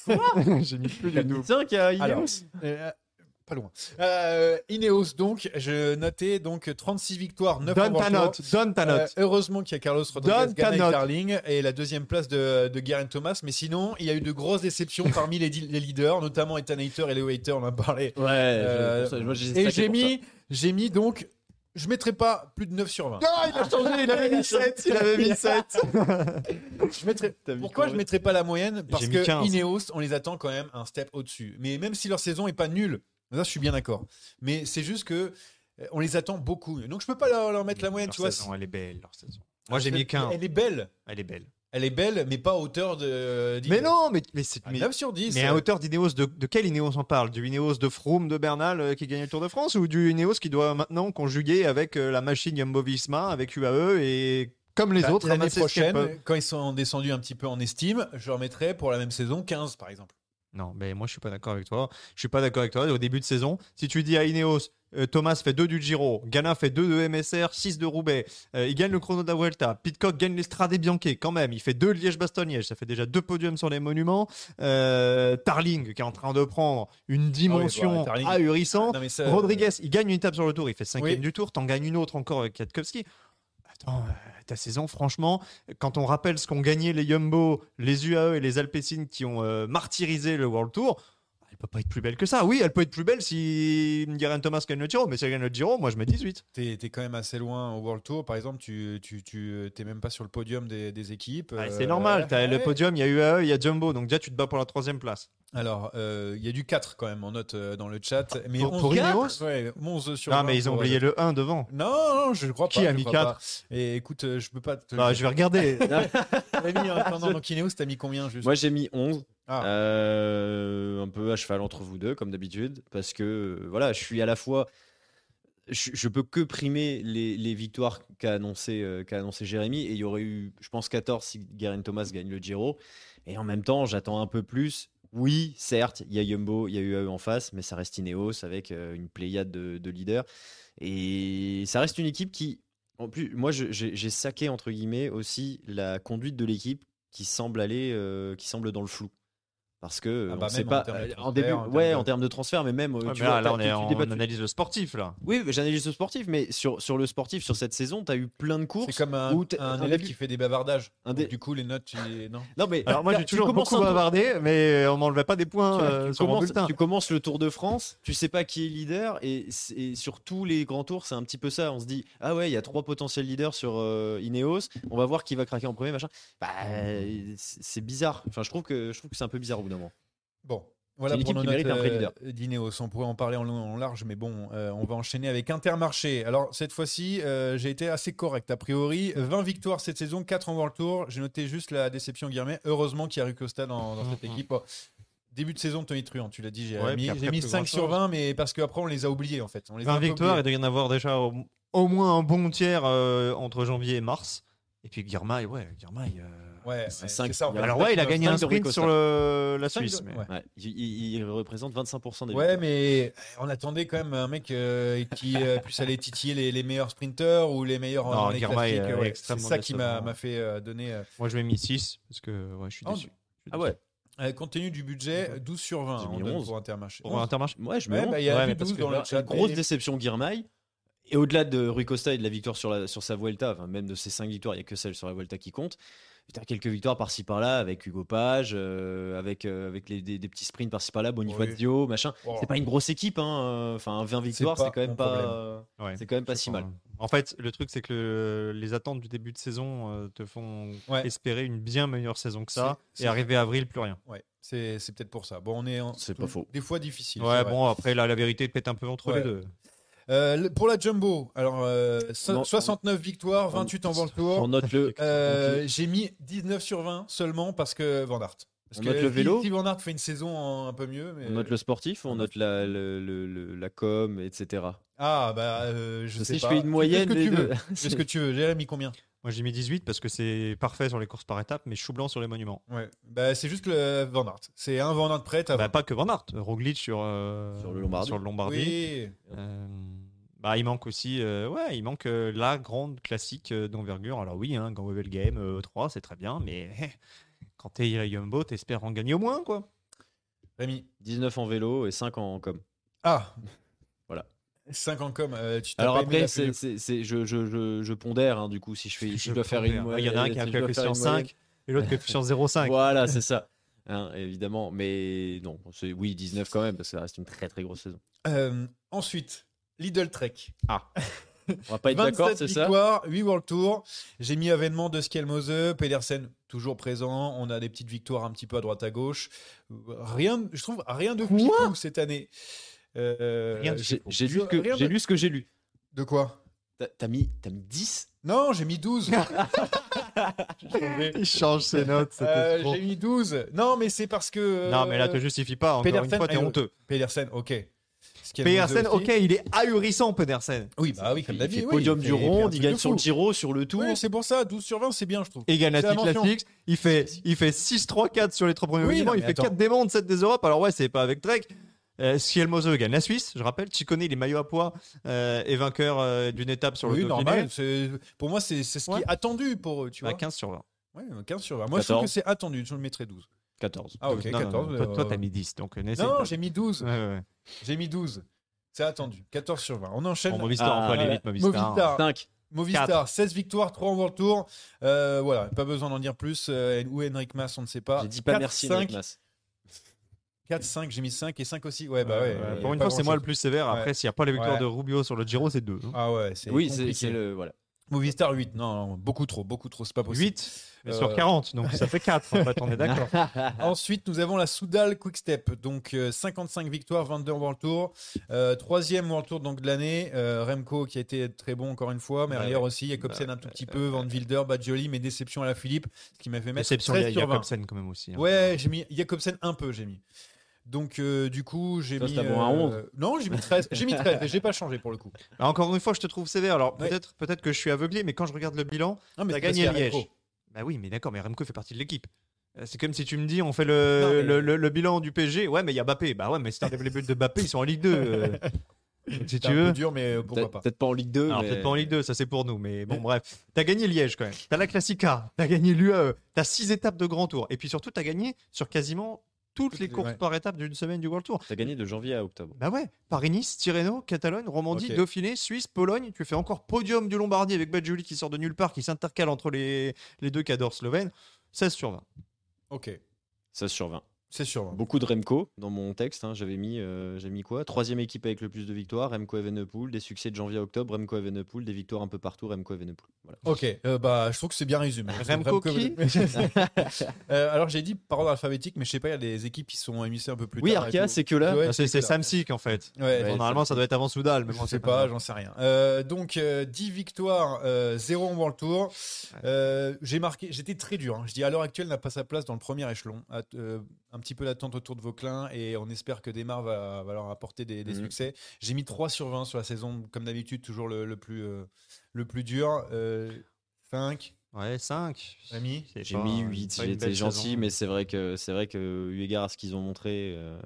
<laughs> j'ai mis plus du double. Tiens, qu'il y a Alors, Ineos. euh, pas loin. Euh, Ineos, donc, je notais donc 36 victoires, 9 Donne ta note, donne ta Euh, note. heureusement qu'il y a Carlos Rodriguez, et note. Carling et la deuxième place de, de Geraint Thomas. Mais sinon, il y a eu de grosses déceptions <laughs> parmi les, les leaders, notamment Ethan Hayter et Leo Hayter, on en a parlé. Ouais, Euh, ça, moi, j'ai Et j'ai mis, j'ai mis donc, je mettrai pas plus de 9 sur 20. Non, il a changé, il avait mis <laughs> 7. Il avait mis 7. <laughs> Je mettrai- pourquoi je mettrais pas la moyenne? Parce que 15. Ineos, on les attend quand même un step au-dessus. Mais même si leur saison est pas nulle, là je suis bien d'accord. Mais c'est juste que euh, on les attend beaucoup. Donc je peux pas leur, leur mettre la moyenne, Leur tu vois. saison, elle est belle, leur saison. Moi, j'ai mis 15. Elle est belle. Elle est belle. Elle est belle, mais pas à hauteur de. Mais non, mais, mais c'est. Ah, Mais, 9 sur 10. mais à hauteur d'Ineos, de, de quel Ineos on parle? Du Ineos de Froome, de Bernal euh, qui gagne le Tour de France ou du Ineos qui doit maintenant conjuguer avec euh, la machine Jumbo Visma, avec UAE et comme les La- autres L'année prochaine, quand ils sont descendus un petit peu en estime, je leur mettrais pour la même saison 15 par exemple. Non, mais moi je suis pas d'accord avec toi. Je suis pas d'accord avec toi. Au début de saison, si tu dis à Ineos, Euh, Thomas fait 2 du Giro. Ghana fait 2 de MSR, 6 de Roubaix. Euh, il gagne le chrono de la Vuelta. Pitcock gagne l'Estrade Bianche quand même. Il fait 2 Liège-Bastogne-Liège. Ça fait déjà deux podiums sur les monuments. Euh, Tarling qui est en train de prendre une dimension bah, Tarling. ahurissante. Non, ça- Rodriguez, il gagne une étape sur le tour. Il fait 5 Oui. du tour. T'en gagnes une autre encore avec Kwiatkowski. Attends, ta saison, franchement, quand on rappelle ce qu'ont gagné les Jumbo, les UAE et les Alpecin qui ont euh, martyrisé le World Tour, elle peut pas être plus belle que ça. Oui, elle peut être plus belle si Geraint Thomas gagne le Giro, mais si elle gagne le Giro, moi je mets 18. T'es es quand même assez loin au World Tour. Par exemple, tu, tu, tu t'es même pas sur le podium des, des équipes. Ouais, Euh, c'est normal, t'as le ouais. podium, il y a UAE, il y a Jumbo, donc déjà tu te bats pour la troisième place. Alors, euh, il y a du 4 quand même en note euh, dans le chat. Mais Pour- 11 pour Ineos ouais, 11 sur Non, 20 mais ils ont oublié le 1 devant. Non, non, je ne crois Qui pas. a je mis crois 4 pas. Et écoute, euh, je peux pas te. Bah, je vais regarder. <laughs> T'as mis en attendant, donc Ineos, t'as mis combien juste? Moi, j'ai mis 11. Ah. Euh, un peu à cheval entre vous deux, comme d'habitude, parce que euh, voilà, je suis à la fois. Je, peux que primer les, victoires qu'a annoncé, euh, qu'a annoncé Jérémy, et il y aurait eu, je pense, 14 si Geraint Thomas gagne le Giro. Et en même temps, j'attends un peu plus. Oui, certes, il y a Yumbo, il y a UAE en face, mais ça reste Ineos avec une pléiade de, de leaders. Et ça reste une équipe qui, en plus, moi, j'ai saqué, entre guillemets, aussi la conduite de l'équipe qui semble aller, qui semble dans le flou. Parce que Ah on bah sait même en pas termes de euh, en transfert, début, en ouais, de- en termes de transfert, mais même. euh, Ouais, tu mais vois, là, on, est, on, analyse le sportif, là. Oui, j'analyse le sportif, mais sur, sur le sportif, sur cette saison, tu as eu plein de courses. C'est comme un, où t'es- un un élève début- qui fait des bavardages. Un Donc, dé- Du coup, les notes, tu... non. Non, mais Alors moi j'ai toujours beaucoup bavardé, mais on m'enlevait pas des points tu, vois, euh, tu sur mon commences, tu commences le Tour de France, tu sais pas qui est leader, et, sur tous les grands tours, c'est un petit peu ça. On se dit, ah ouais, il y a trois potentiels leaders sur euh, Ineos, on va voir qui va craquer en premier, machin. Bah, c'est c'est bizarre. Enfin, je trouve que, je trouve que c'est un peu bizarre au bout Bon. Voilà une pour équipe nos qui notes mérite un vrai euh, leader. d'Ineos. On pourrait en parler en long et en large, mais bon, euh, on va enchaîner avec Intermarché. Alors, cette fois-ci, euh, j'ai été assez correct. A priori, 20 victoires cette saison, 4 en World Tour. J'ai noté juste la déception Guillermet. Heureusement qu'il y a Rui Costa dans, dans cette Mhm. équipe. Début de saison, Tony Truant, tu l'as dit, j'ai Ouais, mis, mis plus 5 sur grand-chose. 20, mais parce qu'après, on les a oubliés en fait. On les a 20 un peu victoires, il oubliés. doit y en avoir déjà au, au moins un bon tiers euh, entre janvier et mars. Et puis Guirmail, ouais, Guirmail. Ouais, C'est ouais, cinq. c'est ça. en fait. Alors ouais, il a gagné un sprint sur le- la Suisse. mais- ouais. Ouais, il, représente 25% des Ouais, victoires. mais on attendait quand même un mec euh, qui euh, puisse aller titiller les, les meilleurs sprinteurs ou les meilleurs Non, en euh, ouais. C'est ça qui m'a m'a fait euh, donner. euh, Moi je m'ai mis 6 parce que ouais, je suis Oh, déçu. Ah ouais. euh, compte tenu du budget, 12 sur 20 J'ai on donne 11. pour Intermarché. Pour Intermarché. Ouais, je me bah, il y a Ouais, plus mais parce 12 que dans Là, le chat. grosse déception Guirmail. Et au-delà de Rui Costa et de la victoire sur, la, sur sa Vuelta, enfin, même de ses 5 victoires, il n'y a que celle sur la Vuelta qui compte. As quelques victoires par-ci par-là avec Hugo Page, euh, avec, euh, avec les, des, des petits sprints par-ci par-là, Bonifacio, machin. Oh. C'est pas une grosse équipe, hein. euh, Enfin, 20 victoires, c'est quand même pas. Ouais. C'est quand même pas si mal. En fait, le truc, c'est que le- les attentes du début de saison euh, te font Ouais. espérer une bien meilleure saison que ça. C'est- Et arriver à avril, plus rien. Ouais, c'est c'est peut-être pour ça. Bon, on est. en- C'est pas faux. Des fois difficile. Ouais, bon, après, là, la vérité peut-être un peu entre Ouais. les deux. Euh, pour la Jumbo, alors euh, so- Non. 69 victoires, 28 en Tour. note le. Euh, J'ai mis 19 sur 20 seulement parce que Van Aert. Parce On que note le vélo. Si Van Aert fait une saison un peu mieux. Mais... On note le sportif, on note la, le- le- le- la com, etc. Ah, bah, euh, je Je sais sais, je pas. fais une moyenne Fais ce que tu veux. Fais ce que tu veux. Jérémy, combien? Moi, j'ai mis 18 parce que c'est parfait sur les courses par étapes, mais chou blanc sur les monuments. Ouais. Bah, c'est juste le Van Aert. C'est un Van Aert prêt Bah, pas que Van Aert, Roglic sur, euh, Sur le Lombardie. sur le Lombardie. Oui. Euh, bah, il manque aussi, euh, ouais, il manque euh, la grande classique euh, d'envergure. Alors oui, hein, Grand Level Game euh, 3, c'est très bien, mais quand t'es Yumbo, t'espères en gagner au moins, quoi. Rémi. 19 en vélo et 5 en com. Ah. 5 en com. euh, tu Alors après, c'est, c'est- c'est- je, je, je, je pondère, hein, du coup, si je, fais, si je dois faire une Il y en a un qui a calculé sur une moyenne. 5 et l'autre qui sur 0,5. Voilà, <laughs> c'est ça. Hein, évidemment, mais non, c'est, oui, 19 quand même, parce que ça reste une très très grosse saison. Euh, ensuite, Lidl Trek. On va pas être 27 d'accord, c'est ça? Victoires, 8 World Tour. J'ai mis avènement de Skelmose, Pedersen toujours présent. On a des petites victoires un petit peu à droite à gauche. Rien, je trouve rien de fou cette année. Euh, J'ai, lu, ce que, Rien de- j'ai lu ce que j'ai lu. De quoi? T'as, mis, t'as mis 10 Non, j'ai mis 12. <laughs> Il change ses notes, Euh, j'ai mis 12. Non, mais c'est parce que. Non, mais là, te justifie pas. Encore Pedersen, une fois, t'es allez, honteux. Pedersen, ok. Pedersen, ok, il est ahurissant, Pedersen. Oui, bah oui, comme Il t'as fait oui, podium il du il rond, il gagne sur le fou. Giro, sur le tour. Oui, c'est pour ça, 12 sur 20, c'est bien, je trouve. Et gagne la il fait, il fait 6-3-4 sur les trois premiers Oui, non, il fait attends. 4 des mondes, 7 des Europes. Alors ouais, c'est pas avec Trek. Euh, Schielmose gagne la Suisse, je rappelle. Chicone, il est maillot à poids euh, et vainqueur euh, d'une étape sur oui, le Dauphiné. normal. Pour moi, c'est c'est ce qui Ouais. est attendu pour eux, tu Bah, vois. 15 sur 20. Ouais, 15 sur 20. Moi, je trouve 14. que c'est attendu. Je le mettrais 12. 14. Ah, ok, Non, non, 14. non, Toi, toi, euh, t'as mis 10, donc euh, Non, pas. j'ai mis 12. Ouais, ouais, ouais. J'ai mis 12. C'est attendu. 14 sur 20. On enchaîne. Bon, Movistar, on peut Ah, aller vite, Movistar. Movistar. 5. Movistar, 16 victoires, 3 en World Tour. Euh, voilà, pas besoin d'en dire plus. Euh, ou Henrik Mas, on ne sait pas. J'ai dit pas 4, merci, 5, Henrik Mas. 4, 5, j'ai mis 5 et 5 aussi. Ouais, bah Ouais, ouais. pour une fois, c'est moi le plus sévère. Après, Ouais. s'il n'y a pas la victoire Ouais. de Rubio sur le Giro, c'est 2. Ah ouais, c'est Oui, c'est le. Voilà. Movistar 8, non, non, beaucoup trop, beaucoup trop, c'est pas possible. 8 Euh, sur 40, donc ça fait 4. En fait, on est d'accord. <laughs> Ensuite, nous avons la Soudal Quick Step, donc euh, 55 victoires, 22 World Tour. Euh, troisième World Tour donc, de l'année. Euh, Remco qui a été très bon encore une fois, Merlier Ouais. aussi, Jacobsen un tout petit peu, Van Wilder, Badjoli, mais déception à la Philippe, ce qui m'a fait mettre Déception, 13 il y a sur 20. Jacobsen quand même aussi. hein. Ouais, j'ai mis Jacobsen un peu, j'ai mis. Donc euh, du coup, j'ai mis. bon un 11. Non, j'ai mis 13. J'ai mis 13, mais j'ai pas changé pour le coup. <laughs> Bah, encore une fois, je te trouve sévère. Alors Ouais. peut-être peut-être que je suis aveuglé, mais quand je regarde le bilan, Non, mais t'as gagné Liège. Remco. Bah oui, mais d'accord, mais Remco fait partie de l'équipe. Euh, C'est comme si tu me dis, on fait le, Non, mais- le, le- le bilan du PSG. Ouais, mais il y a Bappé. Bah ouais, mais si t'enlèves les buts de Bappé, ils sont en Ligue 2. euh. <laughs> Si tu un veux. peu dur, mais pourquoi Peut-être pas. peut-être pas en Ligue 2. Alors mais- peut-être pas en Ligue 2, ça c'est pour nous, mais bon bref. T'as gagné Liège quand même. T'as la Classica, t'as gagné l'UAE, t'as six étapes de grand tour, et puis surtout t'as gagné sur quasiment toutes les courses ouais. par étape d'une semaine du World Tour. T'as gagné de janvier à octobre. Bah ouais, Paris-Nice, Tirreno, Catalogne, Romandie. Dauphiné, Suisse, Pologne. Tu fais encore podium du Lombardie avec Badjoli qui sort de nulle part, qui s'intercale entre les, les deux cadors slovènes. 16 sur 20. Ok, 16 sur 20. C'est sûr. Beaucoup de Remco dans mon texte. hein, J'avais mis, euh, j'ai mis quoi? Troisième équipe avec le plus de victoires, Remco Evenepoel. Des succès de janvier à octobre, Remco Evenepoel. Des victoires un peu partout, Remco Evenepoel. Voilà. Ok, euh, bah je trouve que c'est bien résumé. Remco qui? <laughs> Euh, Alors j'ai dit par ordre alphabétique, mais je sais pas, il y a des équipes qui sont émissées un peu plus Oui, tard. et Arkea, c'est que là. Ouais, Ah, c'est. Samsic en fait. Ouais, Bon, Ouais, normalement, ça doit être avant Soudal, mais Je sais pas, j'en sais rien. Euh, donc euh, 10 victoires, euh, 0 en World Tour. Euh, j'ai marqué, j'étais très dur. hein. Je dis à l'heure actuelle n'a pas sa place dans le premier échelon. Euh, un petit peu d'attente autour de Vauclin et on espère que Desmar va, va leur apporter des, des Mhm. succès. J'ai mis 3 sur 20 sur la saison, comme d'habitude, toujours le, le plus, euh, le plus dur. Euh, 5, Ouais, 5. Rémi J'ai mis 8, j'ai été gentil, mais c'est vrai que c'est vrai que eu égard à ce qu'ils ont montré, euh,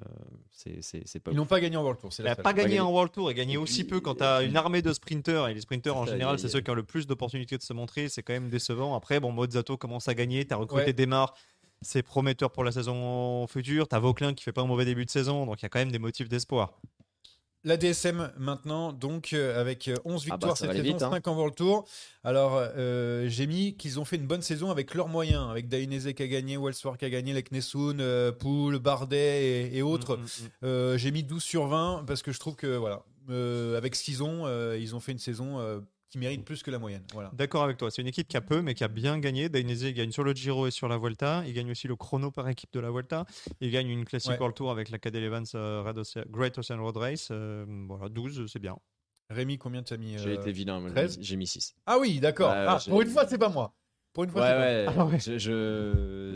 c'est c'est c'est pas. Ils n'ont pas gagné en World Tour. C'est Il la n'a seule. pas gagné gagné. en World Tour et gagné aussi peu quand tu as une armée de sprinteurs. Et les sprinteurs, en général, c'est ceux qui ont le plus d'opportunités de se montrer. C'est quand même décevant. Après, bon, Mozzato commence à gagner. Tu as recruté Ouais. Desmar. C'est prometteur pour la saison future. Tu as Vauclin qui fait pas un mauvais début de saison. Donc il y a quand même des motifs d'espoir. La DSM maintenant, donc euh, avec euh, 11 Ah bah, victoires ça cette saison, vite, hein. 5 en World Tour. Alors euh, j'ai mis qu'ils ont fait une bonne saison avec leurs moyens, avec Dainese qui a gagné, Wellsworth qui a gagné, Leknessoun, euh, Poul, Bardet et, et autres. Mm, mm, mm. Euh, j'ai mis 12 sur 20 parce que je trouve que voilà, euh, avec ce qu'ils ont, euh, ils ont fait une saison euh, qui mérite plus que la moyenne. Voilà. D'accord avec toi. C'est une équipe qui a peu, mais qui a bien gagné. Dainese il gagne sur le Giro et sur la Vuelta. Il gagne aussi le chrono par équipe de la Vuelta. Il gagne une classique Ouais. World Tour avec la Cadel Evans euh, Red Ocean- Great Ocean Road Race. Euh, voilà, 12, c'est bien. Rémi, combien tu as mis J'ai euh, été vilain, j'ai 13. mis- j'ai mis 6. Ah oui, d'accord. Ouais, Ah, j'ai- pour une fois, c'est pas moi. Pour une Ouais, fois, pas ouais. Ah ouais. Je, je-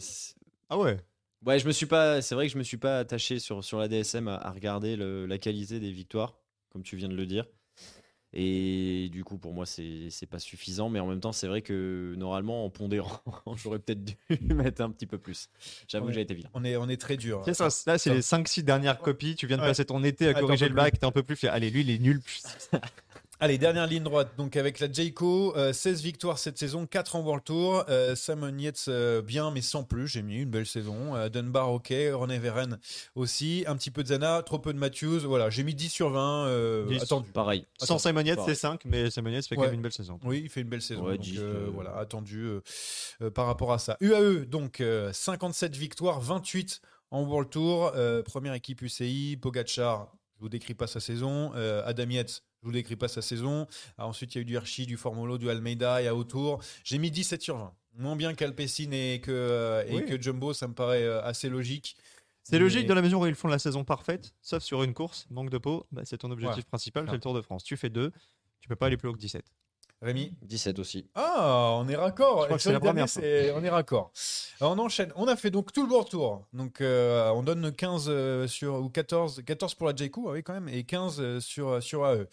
Ah ouais Ouais, je me suis pas. C'est vrai que je me suis pas attaché sur, sur la DSM à, à regarder le- la qualité des victoires, comme tu viens de le dire. Et du coup, pour moi, c'est c'est pas suffisant. Mais en même temps, c'est vrai que normalement, en pondérant, <laughs> j'aurais peut-être dû <laughs> mettre un petit peu plus. J'avoue que j'ai été vilain. On est, on est très dur. C'est ça, là, c'est les 5-6 dernières copies. Tu viens de Ouais. passer ton été à corriger le bac, t'es un peu plus fier. Allez, lui, il est nul. <laughs> Allez, dernière ligne droite. Donc avec la Jayco, euh, 16 victoires cette saison, 4 en World Tour. Euh, Simon Yates euh, bien, mais sans plus. J'ai mis une belle saison. Euh, Dunbar, ok. René Veren aussi. Un petit peu de Zana, trop peu de Matthews. Voilà, j'ai mis 10 sur 20. euh, 10. attendu. Pareil. Sans Simon Yates, c'est 5, mais Simon Yates fait quand même une belle saison. Oui, il fait une belle saison. Ouais, donc, 10, euh, euh, voilà, attendu euh, euh, par rapport à ça. UAE, donc euh, 57 victoires, 28 en World Tour. Euh, première équipe UCI, Pogacar, je vous décris pas sa saison. Euh, Adam Yates, je vous décris pas sa saison. Ah, ensuite, il y a eu du Hirschi, du Formolo, du Almeida, il y a autour. J'ai mis 17 sur 20. Moins bien qu'Alpecin et, que, euh, et Oui. que Jumbo, ça me paraît euh, assez logique. C'est logique Mais- dans la mesure où ils font la saison parfaite, sauf sur une course, manque de peau. bah, c'est ton objectif principal, c'est le Tour de France. Tu fais deux, tu peux pas aller plus haut que 17. Rémi 17 aussi. Ah, on est raccord. Je crois que Sur c'est le la première dernier, c'est- On est raccord. Alors, on enchaîne. On a fait donc tout le World Tour. Donc, euh, on donne 15 euh, sur ou 14, 14 pour la JQ, ah oui quand même, et 15 euh, sur sur AE.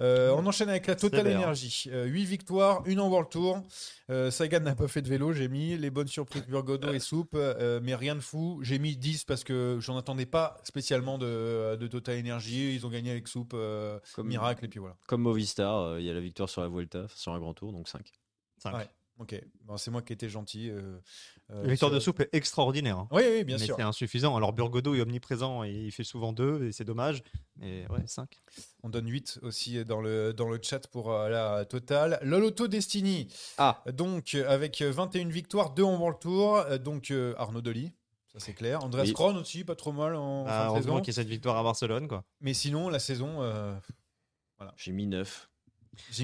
Euh, on enchaîne avec la Total. Energy. 8 victoires, une en World Tour. Euh, Sagan n'a pas fait de vélo, j'ai mis les bonnes surprises Burgodo et Soupe, euh, mais rien de fou. J'ai mis 10 parce que j'en attendais pas spécialement de, de Total Energy. Ils ont gagné avec Soupe, euh, Comme- miracle et puis voilà. Comme Movistar, euh, il y a la victoire sur la Vuelta, sur un grand tour, donc 5. Cinq. Ouais. Ok, bon, c'est moi qui étais gentil. euh, euh, La victoire sur- de soupe est extraordinaire. hein. Oui, oui, bien mais sûr. c'est insuffisant. Alors Burgodo est omniprésent et il fait souvent deux et c'est dommage. Mais ouais, 5. On donne 8 aussi dans le, dans le chat pour euh, la totale. Loloto Destiny, Ah, donc avec euh, 21 victoires, 2 en World Tour. Donc euh, Arnaud Delis, ça c'est clair. Andreas Oui. Kron aussi, pas trop mal en fin de heureusement saison. qu'il y a cette victoire à Barcelone. Quoi. Mais sinon, la saison, euh, j'ai mis 9.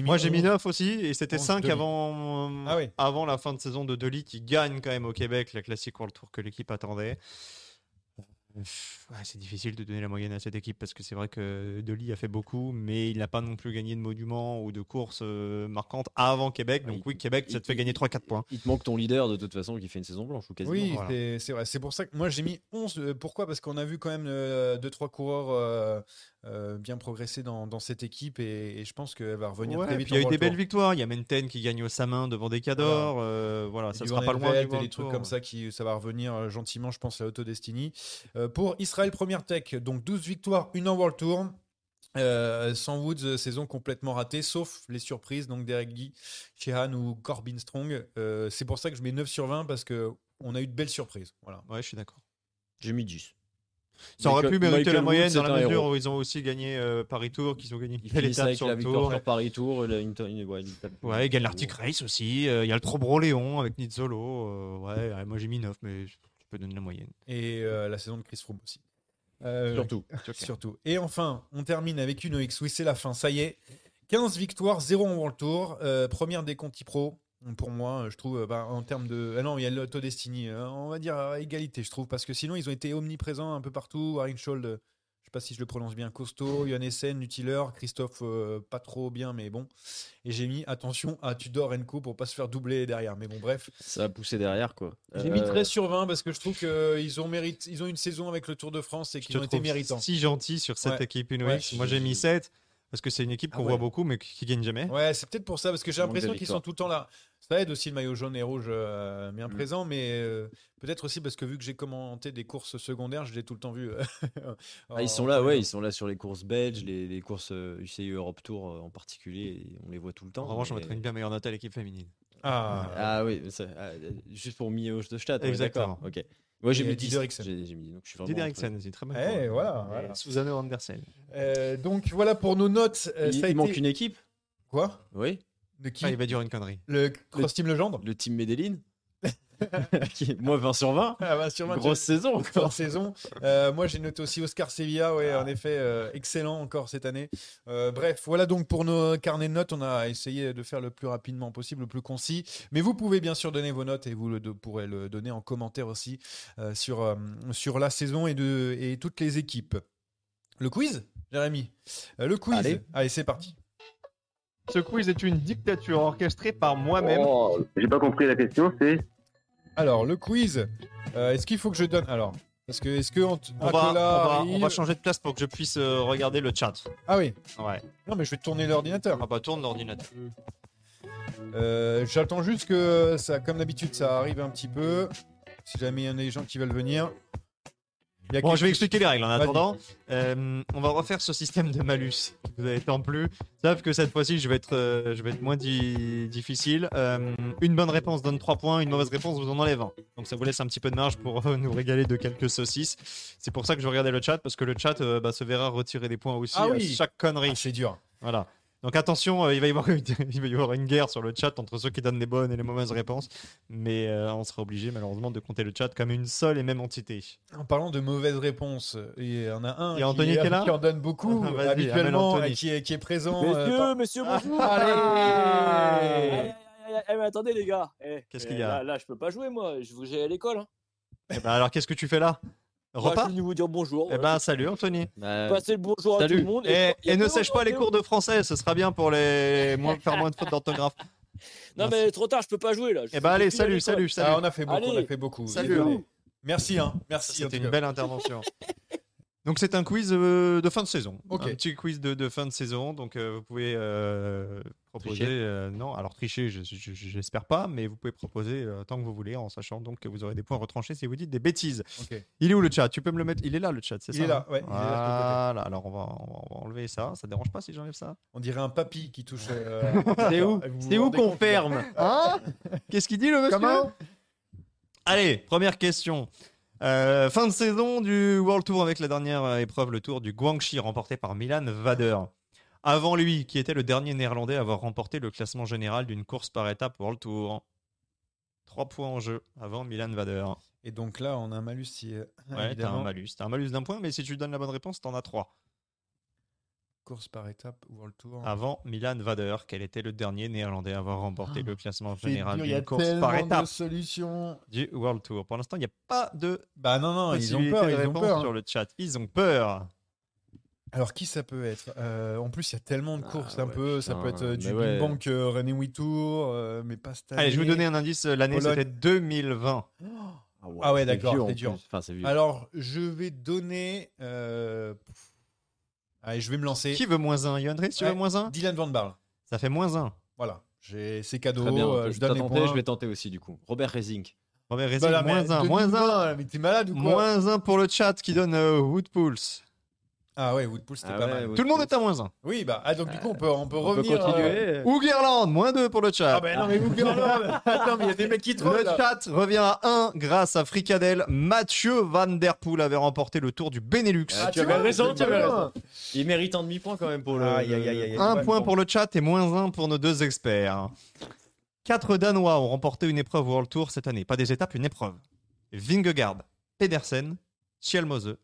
Moi j'ai mis 11. 9 aussi et c'était 11 5 Deli. avant, Ah oui. avant la fin de saison de Deli qui gagne quand même au Québec la Classic World Tour que l'équipe attendait. Euh, ouais, c'est difficile de donner la moyenne à cette équipe parce que c'est vrai que Deli a fait beaucoup, mais il n'a pas non plus gagné de monuments ou de courses euh, marquantes avant Québec. Donc Il- oui, Québec, ça te fait gagner 3-4 points. Il te manque ton leader de toute façon qui fait une saison blanche ou quasiment. Oui, voilà. c'est- vrai. C'est pour ça que moi j'ai mis 11. Euh, Pourquoi? Parce qu'on a vu quand même 2-3 coureurs euh, euh, bien progresser dans, dans cette équipe et, et je pense qu'elle va revenir Ouais, très puis vite. il y a eu des World belle Tour. victoires. Il y a Menten qui gagne au sa main devant Decador. euh, voilà, Et ça du sera pas loin Velt et World des trucs comme ça qui ça va revenir euh, gentiment je pense à Auto Destiny Euh, pour Israël Première Tech donc 12 victoires une en World Tour euh, sans Woods euh, saison complètement ratée sauf les surprises donc Derek Guy Sheehan ou Corbin Strong Euh, c'est pour ça que je mets 9 sur 20 parce que on a eu de belles surprises voilà Ouais, je suis d'accord. J'ai mis 10. Ça aurait pu Michael- mériter la moyenne Woods, dans c'est la mesure héros. où ils ont aussi gagné euh, Paris Tour, qu'ils ont gagné Il <laughs> une belle finit ça étape avec sur la victoire tour. sur Paris Tour. la- une- une- ouais, une étape- Ouais, il gagne l'Arctic Race aussi. euh, Il y a le Trobro Léon avec Nizzolo. euh, ouais, ouais, moi j'ai mis 9, mais je peux donner la moyenne. et euh, la saison de Chris Froome aussi Euh, Surtout. <laughs> Surtout. Et enfin, on termine avec une OX. Oui, c'est la fin. Ça y est. 15 victoires, 0 en World Tour. Euh, première des Conti Pro. Pour moi, je trouve, euh, bah, en termes de. Ah non, il y a l'Auto Destiny. euh, on va dire à égalité, je trouve. Parce que sinon, ils ont été omniprésents un peu partout. Waringschuld, euh, je sais pas si je le prononce bien. Costaud, Yann Essen, Nutiller. Christophe, euh, pas trop bien, mais bon. Et j'ai mis attention à Tudor Co pour pas se faire doubler derrière. Mais bon, bref. Ça a poussé derrière quoi. J'ai mis Euh, 13 sur 20 parce que je trouve qu'ils ont, mérite, ils ont une saison avec le Tour de France et qu'ils ont été méritants. si gentil sur cette Ouais. équipe Uno Ouais. Moi j'ai mis 7 parce que c'est une équipe Ah qu'on ouais. voit beaucoup mais qui, gagne jamais. Ouais, c'est peut-être pour ça, parce que j'ai l'impression qu'ils sont tout le temps là. Ça aide aussi le maillot jaune et rouge euh, bien Mm. présent, mais euh, peut-être aussi parce que vu que j'ai commenté des courses secondaires, je l'ai tout le temps vu. euh, <laughs> ah, ils sont là, ouais, ils sont là sur les courses belges, les, les courses euh, UCI Europe Tour euh, en particulier. on les voit tout le temps. En revanche, on mais- mettrait une bien meilleure note à l'équipe féminine. Ah, Ah oui, ça- ah, euh, juste pour mis de Stade. Exactement. d'accord, Ok. Ouais, j'ai mis 10. Dideriksen. J'ai j'ai mis. Donc je suis vraiment. Didier Eriksen aussi, très bonne. Eh, voilà, voilà. Et Susanne Andersen. Euh, donc voilà pour nos notes. euh, Il, ça a il été- manque une équipe? Quoi? Oui. De qui? Ah, il va dire une connerie. Le Cross Team Legendre? Le team Medellin? <laughs> Qui- Moi 20 sur 20. Ah Grosse saison Grosse encore. saison. Euh, moi, j'ai noté aussi Oscar Sevilla, ouais, en effet, euh, excellent encore cette année. Euh, bref, voilà donc pour nos carnets de notes. On a essayé de faire le plus rapidement possible, le plus concis. Mais vous pouvez bien sûr donner vos notes et vous le, de- pourrez le donner en commentaire aussi euh, sur, euh, sur la saison et, de, et toutes les équipes. Le quiz, Jérémy? Euh, Le quiz. Allez. Allez, c'est parti. Ce quiz est une dictature orchestrée par moi-même. Oh, j'ai pas compris la question, c'est Alors, le quiz. euh, est-ce qu'il faut que je donne Alors, parce que est-ce que on, On va, on, va, on arrive va changer de place pour que je puisse euh, regarder le chat. Ah oui. Ouais. Non, mais je vais tourner l'ordinateur. Ah bah tourne l'ordinateur. Euh, J'attends juste que ça, comme d'habitude, ça arrive un petit peu. Si jamais il y en a des gens qui veulent venir. Bon, je vais expliquer les règles en attendant. Euh, on va refaire ce système de malus vous avait tant plu. Sauf que cette fois-ci, je vais être, euh, je vais être moins di- difficile. Euh, une bonne réponse donne 3 points, une mauvaise réponse vous en enlève 1. Donc ça vous laisse un petit peu de marge pour nous régaler de quelques saucisses. C'est pour ça que je regardais le chat, parce que le chat bah, se verra retirer des points aussi Ah à oui. chaque connerie. Ah, c'est dur. Voilà. Donc attention, euh, il, va y avoir <laughs> une, il va y avoir une guerre sur le chat entre ceux qui donnent les bonnes et les mauvaises réponses. Mais euh, on sera obligé malheureusement de compter le chat comme une seule et même entité. En parlant de mauvaises réponses, il y en a un Anthony qui est là qui en donne beaucoup amène habituellement et qui est, qui est présent. euh, Messieurs, par- messieurs, Ah, bonjour. allez mais attendez les gars. Eh, Qu'est-ce eh, qu'il y a là, là, je peux pas jouer moi. Je vous j'ai à l'école. hein. Eh ben, alors qu'est-ce que tu fais là? Repas je suis venu vous dire bonjour. Eh ben, salut Anthony. Bah, Passez le bonjour à tout le monde. Et, et ne sèche pas les cours de français, ce sera bien pour les <laughs> moins, faire moins de fautes d'orthographe. Non, mais trop tard, je peux pas jouer là. Je Eh ben, allez, salut, salut, salut. Ah, on a fait beaucoup, on a Allez. fait beaucoup. Salut. Merci, hein. Merci. C'était une belle intervention. <laughs> Donc c'est un quiz euh, de fin de saison. Un petit quiz de, de fin de saison. Donc euh, vous pouvez euh, proposer. Euh, non, alors tricher, je- je- je- j'espère pas, mais vous pouvez proposer euh, tant que vous voulez, en sachant donc que vous aurez des points retranchés si vous dites des bêtises. Ok. Il est où le chat? Tu peux me le mettre Il est là le chat, c'est Il ça est là, ouais, il est là, côté. Voilà. Alors on va, on va- on va enlever ça. Ça te dérange pas si j'enlève ça? On dirait un papy qui touche. euh, <laughs> C'est où? C'est où qu'on ferme? Hein? Qu'est-ce qu'il dit le monsieur? Comment? Allez, première question. Euh, fin de saison du World Tour avec la dernière épreuve, le Tour du Guangxi, remporté par Milan Vader. Avant lui, qui était le dernier néerlandais à avoir remporté le classement général d'une course par étape World Tour. Trois points en jeu avant Milan Vader. Et donc là, on a un malus si. euh, Ouais, t'as un malus. T'as un malus d'un point, mais si tu donnes la bonne réponse, t'en as trois. Course par étape, World Tour. Avant Milan Vader, quel était le dernier néerlandais à avoir remporté le classement général d'une course par étape du World Tour. Pour l'instant, il n'y a pas de Bah non, non, ils ont peur, ils ont peur. hein. sur le chat. Ils ont peur. Alors qui ça peut être? Euh, En plus, il y a tellement de Ah courses un ouais, peu. Ça peut être euh, du ouais. Bing Bank euh, René Witour, euh, mais pas cette Allez, je vais vous donner un indice. L'année, Pologne. c'était 2020. Ah ouais, c'est d'accord, vieux, en c'est dur. plus. Enfin, c'est vieux. Alors, je vais donner. euh, Allez, je vais me lancer. Qui veut moins 1 Yohan Dries, tu Ouais, veux moins 1 Dylan Van Barle. Ça fait moins 1. Voilà. J'ai c'est cadeau. Très bien. euh, je donne les tenté, points. je vais tenter aussi du coup. Robert Rezink. Robert Racing, Voilà, mais moins 1. Moins 1. 2020, Mais t'es malade ou quoi? Moins 1 pour le chat qui donne euh, Wood Pulse. Ah ouais, Woodpool, c'était Ah pas ouais, mal. Tout le monde est à moins 1. Oui, bah, ah, donc du coup, on peut, on peut On peut revenir. continuer. euh, Ou Guerland, moins 2 pour le chat. Ah bah non, mais vous, <laughs> Attends, mais il y a des mecs qui trollent. le là. chat revient à 1 grâce à Fricadel. Mathieu Van Der Poel avait remporté le tour du Benelux. Ah, Ah, tu avais vois, raison, c'est tu avais raison. Il mérite un demi-point quand même pour le. Aïe, aïe, aïe. Un point bon. pour le chat et moins un pour nos deux experts. Quatre Danois ont remporté une épreuve World Tour cette année. Pas des étapes, une épreuve. Vingegaard, Pedersen, Schielmose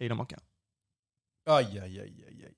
et il en manque un. Aïe, aïe, aïe, aïe, aïe.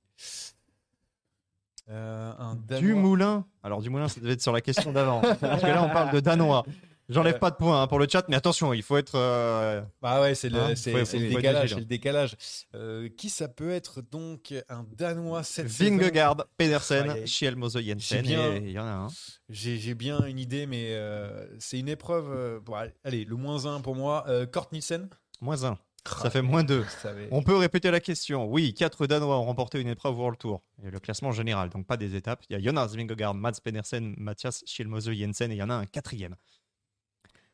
Euh, un Danois. Du Moulin. Alors du Moulin, ça devait être sur la question d'avant. <laughs> Parce que là, on parle de Danois. J'enlève pas de points hein, pour le chat, mais attention, il faut être. euh, Bah ouais, c'est le, Hein, c'est, faut- c'est faut- le faut être décalage. vigilant. C'est le décalage. Euh, qui ça peut être donc un Danois cette saison? Vingegaard, Aïe, Pedersen, aïe. Schielmose, Jensen. bien- Et il y en a un. j'ai, j'ai bien une idée, mais euh, c'est une épreuve. euh, bon, allez, le moins 1 pour moi. Euh, Kort Nielsen? Moins un. Ça fait moins deux. On peut répéter la question. Oui, quatre Danois ont remporté une épreuve World Tour. Et le classement général, donc pas des étapes. Il y a Jonas Vingegaard, Mats Pedersen, Mathias Schielmose, Jensen et il y en a un quatrième.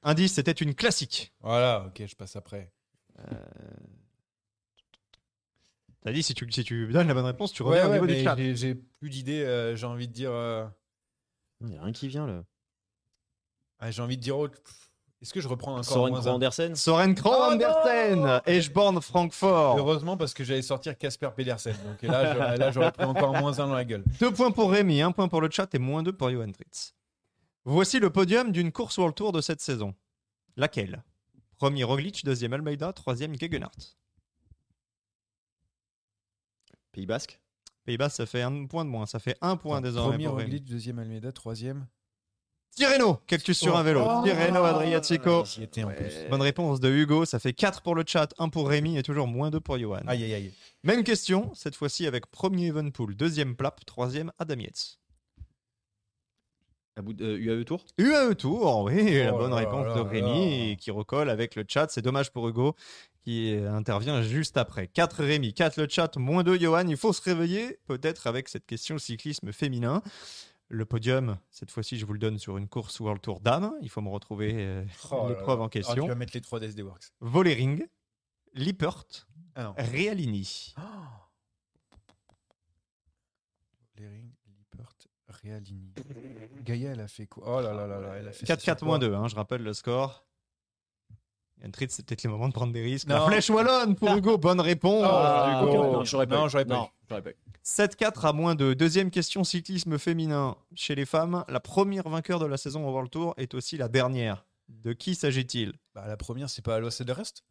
Indice, c'était une classique. Voilà, ok, je passe après. T'as dit, si tu, si tu donnes la bonne réponse, tu Ouais, reviens au niveau mais du j'ai, plus d'idées. euh, j'ai envie de dire. euh, Il n'y a rien qui vient là. ah, j'ai envie de dire autre. Est-ce que je reprends encore Soren Kroh un Andersen Soren Kroh Oh Andersen, Eschborn, Francfort. Heureusement parce que j'allais sortir Casper Pedersen. Donc là, j'aurais, là, j'aurais pris encore moins un dans la gueule. Deux points pour Rémi, un point pour le chat et moins deux pour Johan Tritz. Voici le podium d'une course World Tour de cette saison. Laquelle? Premier Roglic, deuxième Almeida, troisième Gegenhardt. Pays Basque? Pays-Bas, ça fait un point de moins. Ça fait un point désormais Premier pour Rémi. Roglic, deuxième Almeida, troisième. Tirreno, cactus sur un vélo. Oh. Tirreno Adriatico. Plus. Bonne réponse de Hugo. Ça fait 4 pour le chat, 1 pour Rémi et toujours moins 2 pour Johan. Aïe, aïe, aïe. Même question, cette fois-ci avec premier Evenpool, deuxième Plap, troisième Adam Yates. À bout de euh, UAE Tour? UAE Tour, oui, la Oh bonne là réponse là de Rémi là. qui recolle avec le chat. C'est dommage pour Hugo qui intervient juste après. 4 Rémi, 4 le chat, moins 2 Johan. Il faut se réveiller peut-être avec cette question cyclisme féminin. Le podium, cette fois-ci, je vous le donne sur une course World Tour Dames. Il faut me retrouver euh, Oh l'épreuve en Ah, tu question. vas mettre les 3 d'SD Works. Volering, Lippert, Ah non. Realini. Lering, Lippert, Realini. Gaïa, elle a fait quoi? Oh là là là là, elle a fait 4-4 moins 2, hein, je rappelle le score. C'est peut-être le moment de prendre des risques. La flèche wallonne pour Hugo, bonne réponse. Ah, Hugo. Non, j'aurais pas. Non, eu. j'aurais pas Non, eu. j'aurais pas. eu. 7-4 à moins 2. Deuxième question cyclisme féminin chez les femmes. La première vainqueur de la saison au World Tour est aussi la dernière. De qui s'agit-il? Bah, la première, c'est pas Alois Rest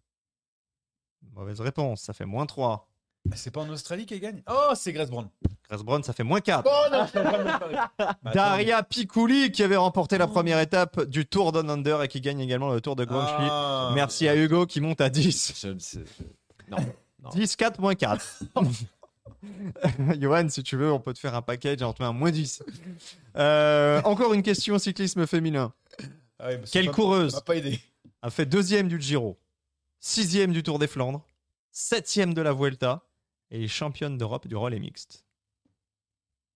Mauvaise réponse, ça fait moins 3. C'est pas en Australie qu'elle gagne? Oh, c'est Grace Brown. Chris Brown, ça fait moins 4. Oh non, je peux pas me faire- Attends, <laughs> Daria Picouli qui avait remporté la première étape du Tour Down Under et qui gagne également le Tour de Grand Prix. Ah. Merci à Hugo qui monte à 10. Je- c'est- je- Non. non. 10, 4, moins 4. <laughs> Johan, si tu veux, on peut te faire un package et on te met un moins 10. Euh, encore une question cyclisme féminin. Ah Quelle pas- coureuse pas aidé. a fait deuxième du Giro, sixième du Tour des Flandres, septième de la Vuelta et est championne d'Europe du relais mixte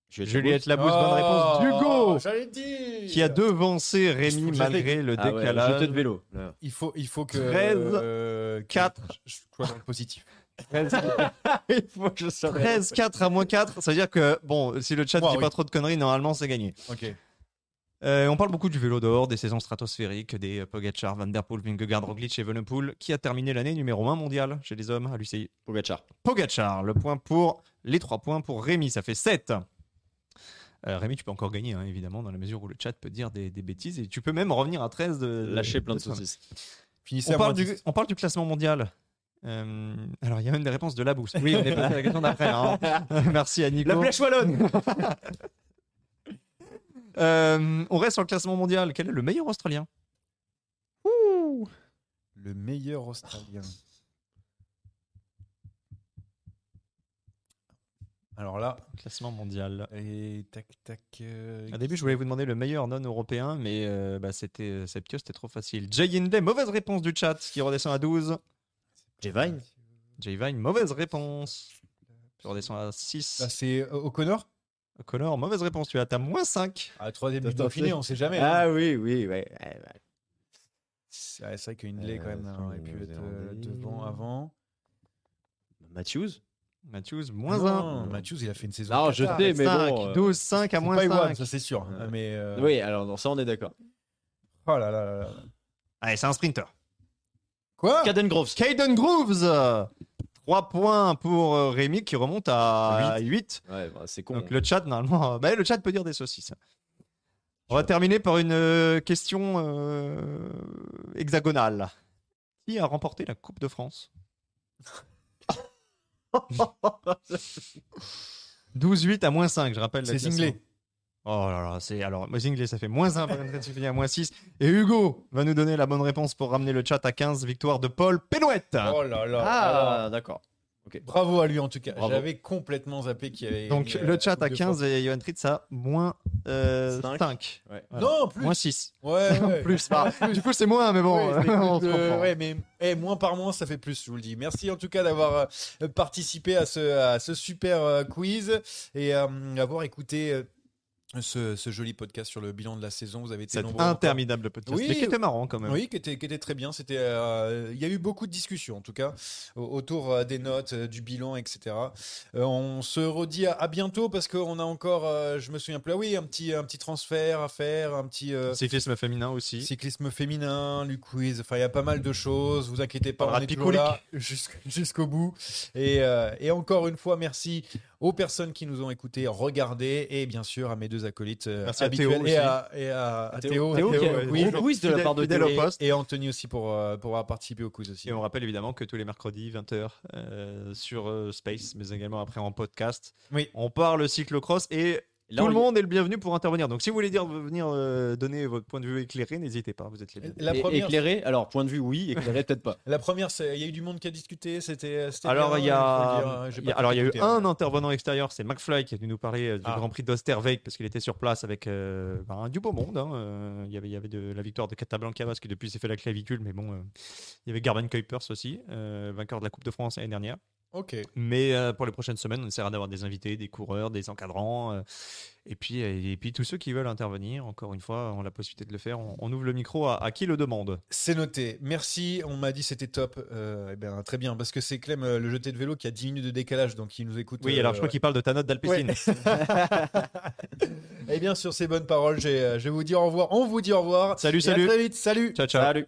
Juliette Juliette Labousse. Labousse, bonne réponse d'Hugo, Oh, J'allais dire. qui a devancé Rémi malgré le Ah ouais, décalage. jeté de vélo. là. Il faut, il faut que. 13, euh, que 4. Je je sois dans le positif. 13, <laughs> Il faut que je sache. 13, 4 à moins 4, ça veut dire que, bon, si le chat Moi, dit oui. pas trop de conneries, normalement c'est gagné. Ok. Euh, on parle beaucoup du vélo d'or, des saisons stratosphériques, des euh, Pogacar, Van Der Poel, Vingegaard, Roglic et Evenepoel, qui a terminé l'année numéro 1 mondial chez les hommes à l'UCI. Pogacar. Pogacar, le point pour les 3 points pour Rémi, ça fait 7. Euh, Rémi, tu peux encore gagner, hein, évidemment, dans la mesure où le chat peut dire des, des bêtises et tu peux même revenir à 13 de. Lâcher plein de toi. saucisses. Finissez On parle, du, 10. on parle du classement mondial. Euh, alors, il y a même des réponses de la bourse. <laughs> Oui, on est passé à la question d'après. hein. <laughs> Merci à Nico. La flèche wallonne <laughs> Euh, on reste sur le classement mondial. Quel est le meilleur Australien? Le meilleur Australien. Alors là, Classement mondial. et tac tac. euh, Au début, je voulais vous demander le meilleur non-européen, mais euh, bah, c'était euh, Septio, c'était trop facile. Jay Hindley, mauvaise réponse du chat, qui redescend à 12. J'ai Vine. Jay Vine, mauvaise réponse. Tu redescends à 6. Là, c'est euh, O'Connor Connor, mauvaise réponse, tu as ta moins 5. Ah, troisième but à fait. on sait jamais. hein. Ah oui, oui, ouais. ouais, ouais. C'est vrai qu'Hindley, quand même, Euh, aurait pu être euh, devant avant. Matthews Matthews, moins Non, 1. Matthews, il a fait une saison. Non, je sais, mais 5, bon. euh, 12, 5 à C'est moins pas Ewan, 5. ça c'est sûr. Ouais. Mais euh, Oui, alors dans ça, on est d'accord. Oh là là là là. Allez, c'est un sprinter. Quoi? Caden Groves. Caden Grooves 3 points pour euh, Rémi qui remonte à 8. Ouais, bah, c'est con. Donc le chat, normalement, bah, le chat peut dire des saucisses. On va terminer par une euh, question euh, hexagonale. Qui a remporté la Coupe de France? 12-8 à moins 5, je rappelle. C'est classement. Zingley. Oh là là, c'est alors moi, Zingley, ça fait moins 1 pour Rennes à moins 6. Et Hugo va nous donner la bonne réponse pour ramener le chat à 15. Victoire de Paul Pénouette. Oh là là. Ah, d'accord. Bravo à lui en tout cas. Bravo. J'avais complètement zappé qu'il y avait. Donc le euh, chat à de 15 France. et Johan Tritz à moins euh, Cinq. 5. Ouais. Non, plus. Moins 6. Ouais, <laughs> ouais. plus. Bah, <laughs> du coup, c'est moins, mais bon, Ouais, <laughs> on de- mais eh, moins par moins, ça fait plus, je vous le dis. Merci en tout cas d'avoir euh, participé à ce, à ce super euh, quiz et euh, avoir écouté euh, ce, ce joli podcast sur le bilan de la saison. Vous avez été Cet nombreux. encore. interminable podcast. Oui. mais qui était marrant quand même. Oui, qui était, qui était très bien. C'était, euh, il y a eu beaucoup de discussions en tout cas au- autour euh, des notes, euh, du bilan, etc. Euh, on se redit à, à bientôt parce qu'on a encore, euh, je me souviens plus, ah oui, un petit, un petit transfert à faire, un petit Cyclisme féminin aussi. cyclisme féminin, le quiz. Enfin, il y a pas mal de choses. Vous inquiétez pas, Parlera on est toujours là <laughs> jusqu'au bout. Et, et encore une fois, merci aux personnes qui nous ont écoutés, regardés, et bien sûr à mes deux acolytes euh, Merci à habituels Théo et, à, et à, à Théo, Théo, à Théo, un oui. gros quiz de la part de Théo. au. Et, et Anthony aussi pour, euh, pour avoir participé au quiz aussi. Et on rappelle évidemment que tous les mercredis, 20h, euh, sur euh, Space, mais également après en podcast, Oui. on parle cyclocross et Là, tout on le monde est le bienvenu pour intervenir. Donc si vous voulez dire venir euh, donner votre point de vue éclairé, n'hésitez pas, vous êtes les bienvenus. La première, Éclairé, alors point de vue, oui, éclairé, peut-être pas. <laughs> la première, c'est- il y a eu du monde qui a discuté. C'était. c'était Alors il y a, dire, hein, y a- alors il y a eu hein. un intervenant extérieur, c'est McFly qui est venu nous parler euh, du Ah. Grand Prix d'Osterwijk parce qu'il était sur place avec euh, ben, du beau monde. hein, euh, il y avait, il y avait de la victoire de Catablanca parce que depuis s'est fait la clavicule, mais bon, euh, il y avait Garben Kuipers aussi, euh, vainqueur de la Coupe de France l'année dernière. Ok. Mais euh, pour les prochaines semaines, on essaiera d'avoir des invités, des coureurs, des encadrants. euh, et, puis, et puis tous ceux qui veulent intervenir, encore une fois, ont la possibilité de le faire. On, on ouvre le micro à, à qui le demande. C'est noté. Merci. On m'a dit c'était top. Euh, eh ben, très bien. Parce que c'est Clem, euh, le jeté de vélo, qui a 10 minutes de décalage. Donc il nous écoute. Oui, euh, alors je crois qu'il parle de ta note d'Alpecin. <laughs> Eh bien, sur ces bonnes paroles, euh, je vais vous dire au revoir. On vous dit au revoir. Salut, Et à salut. très vite. Salut. Ciao, ciao. Salut.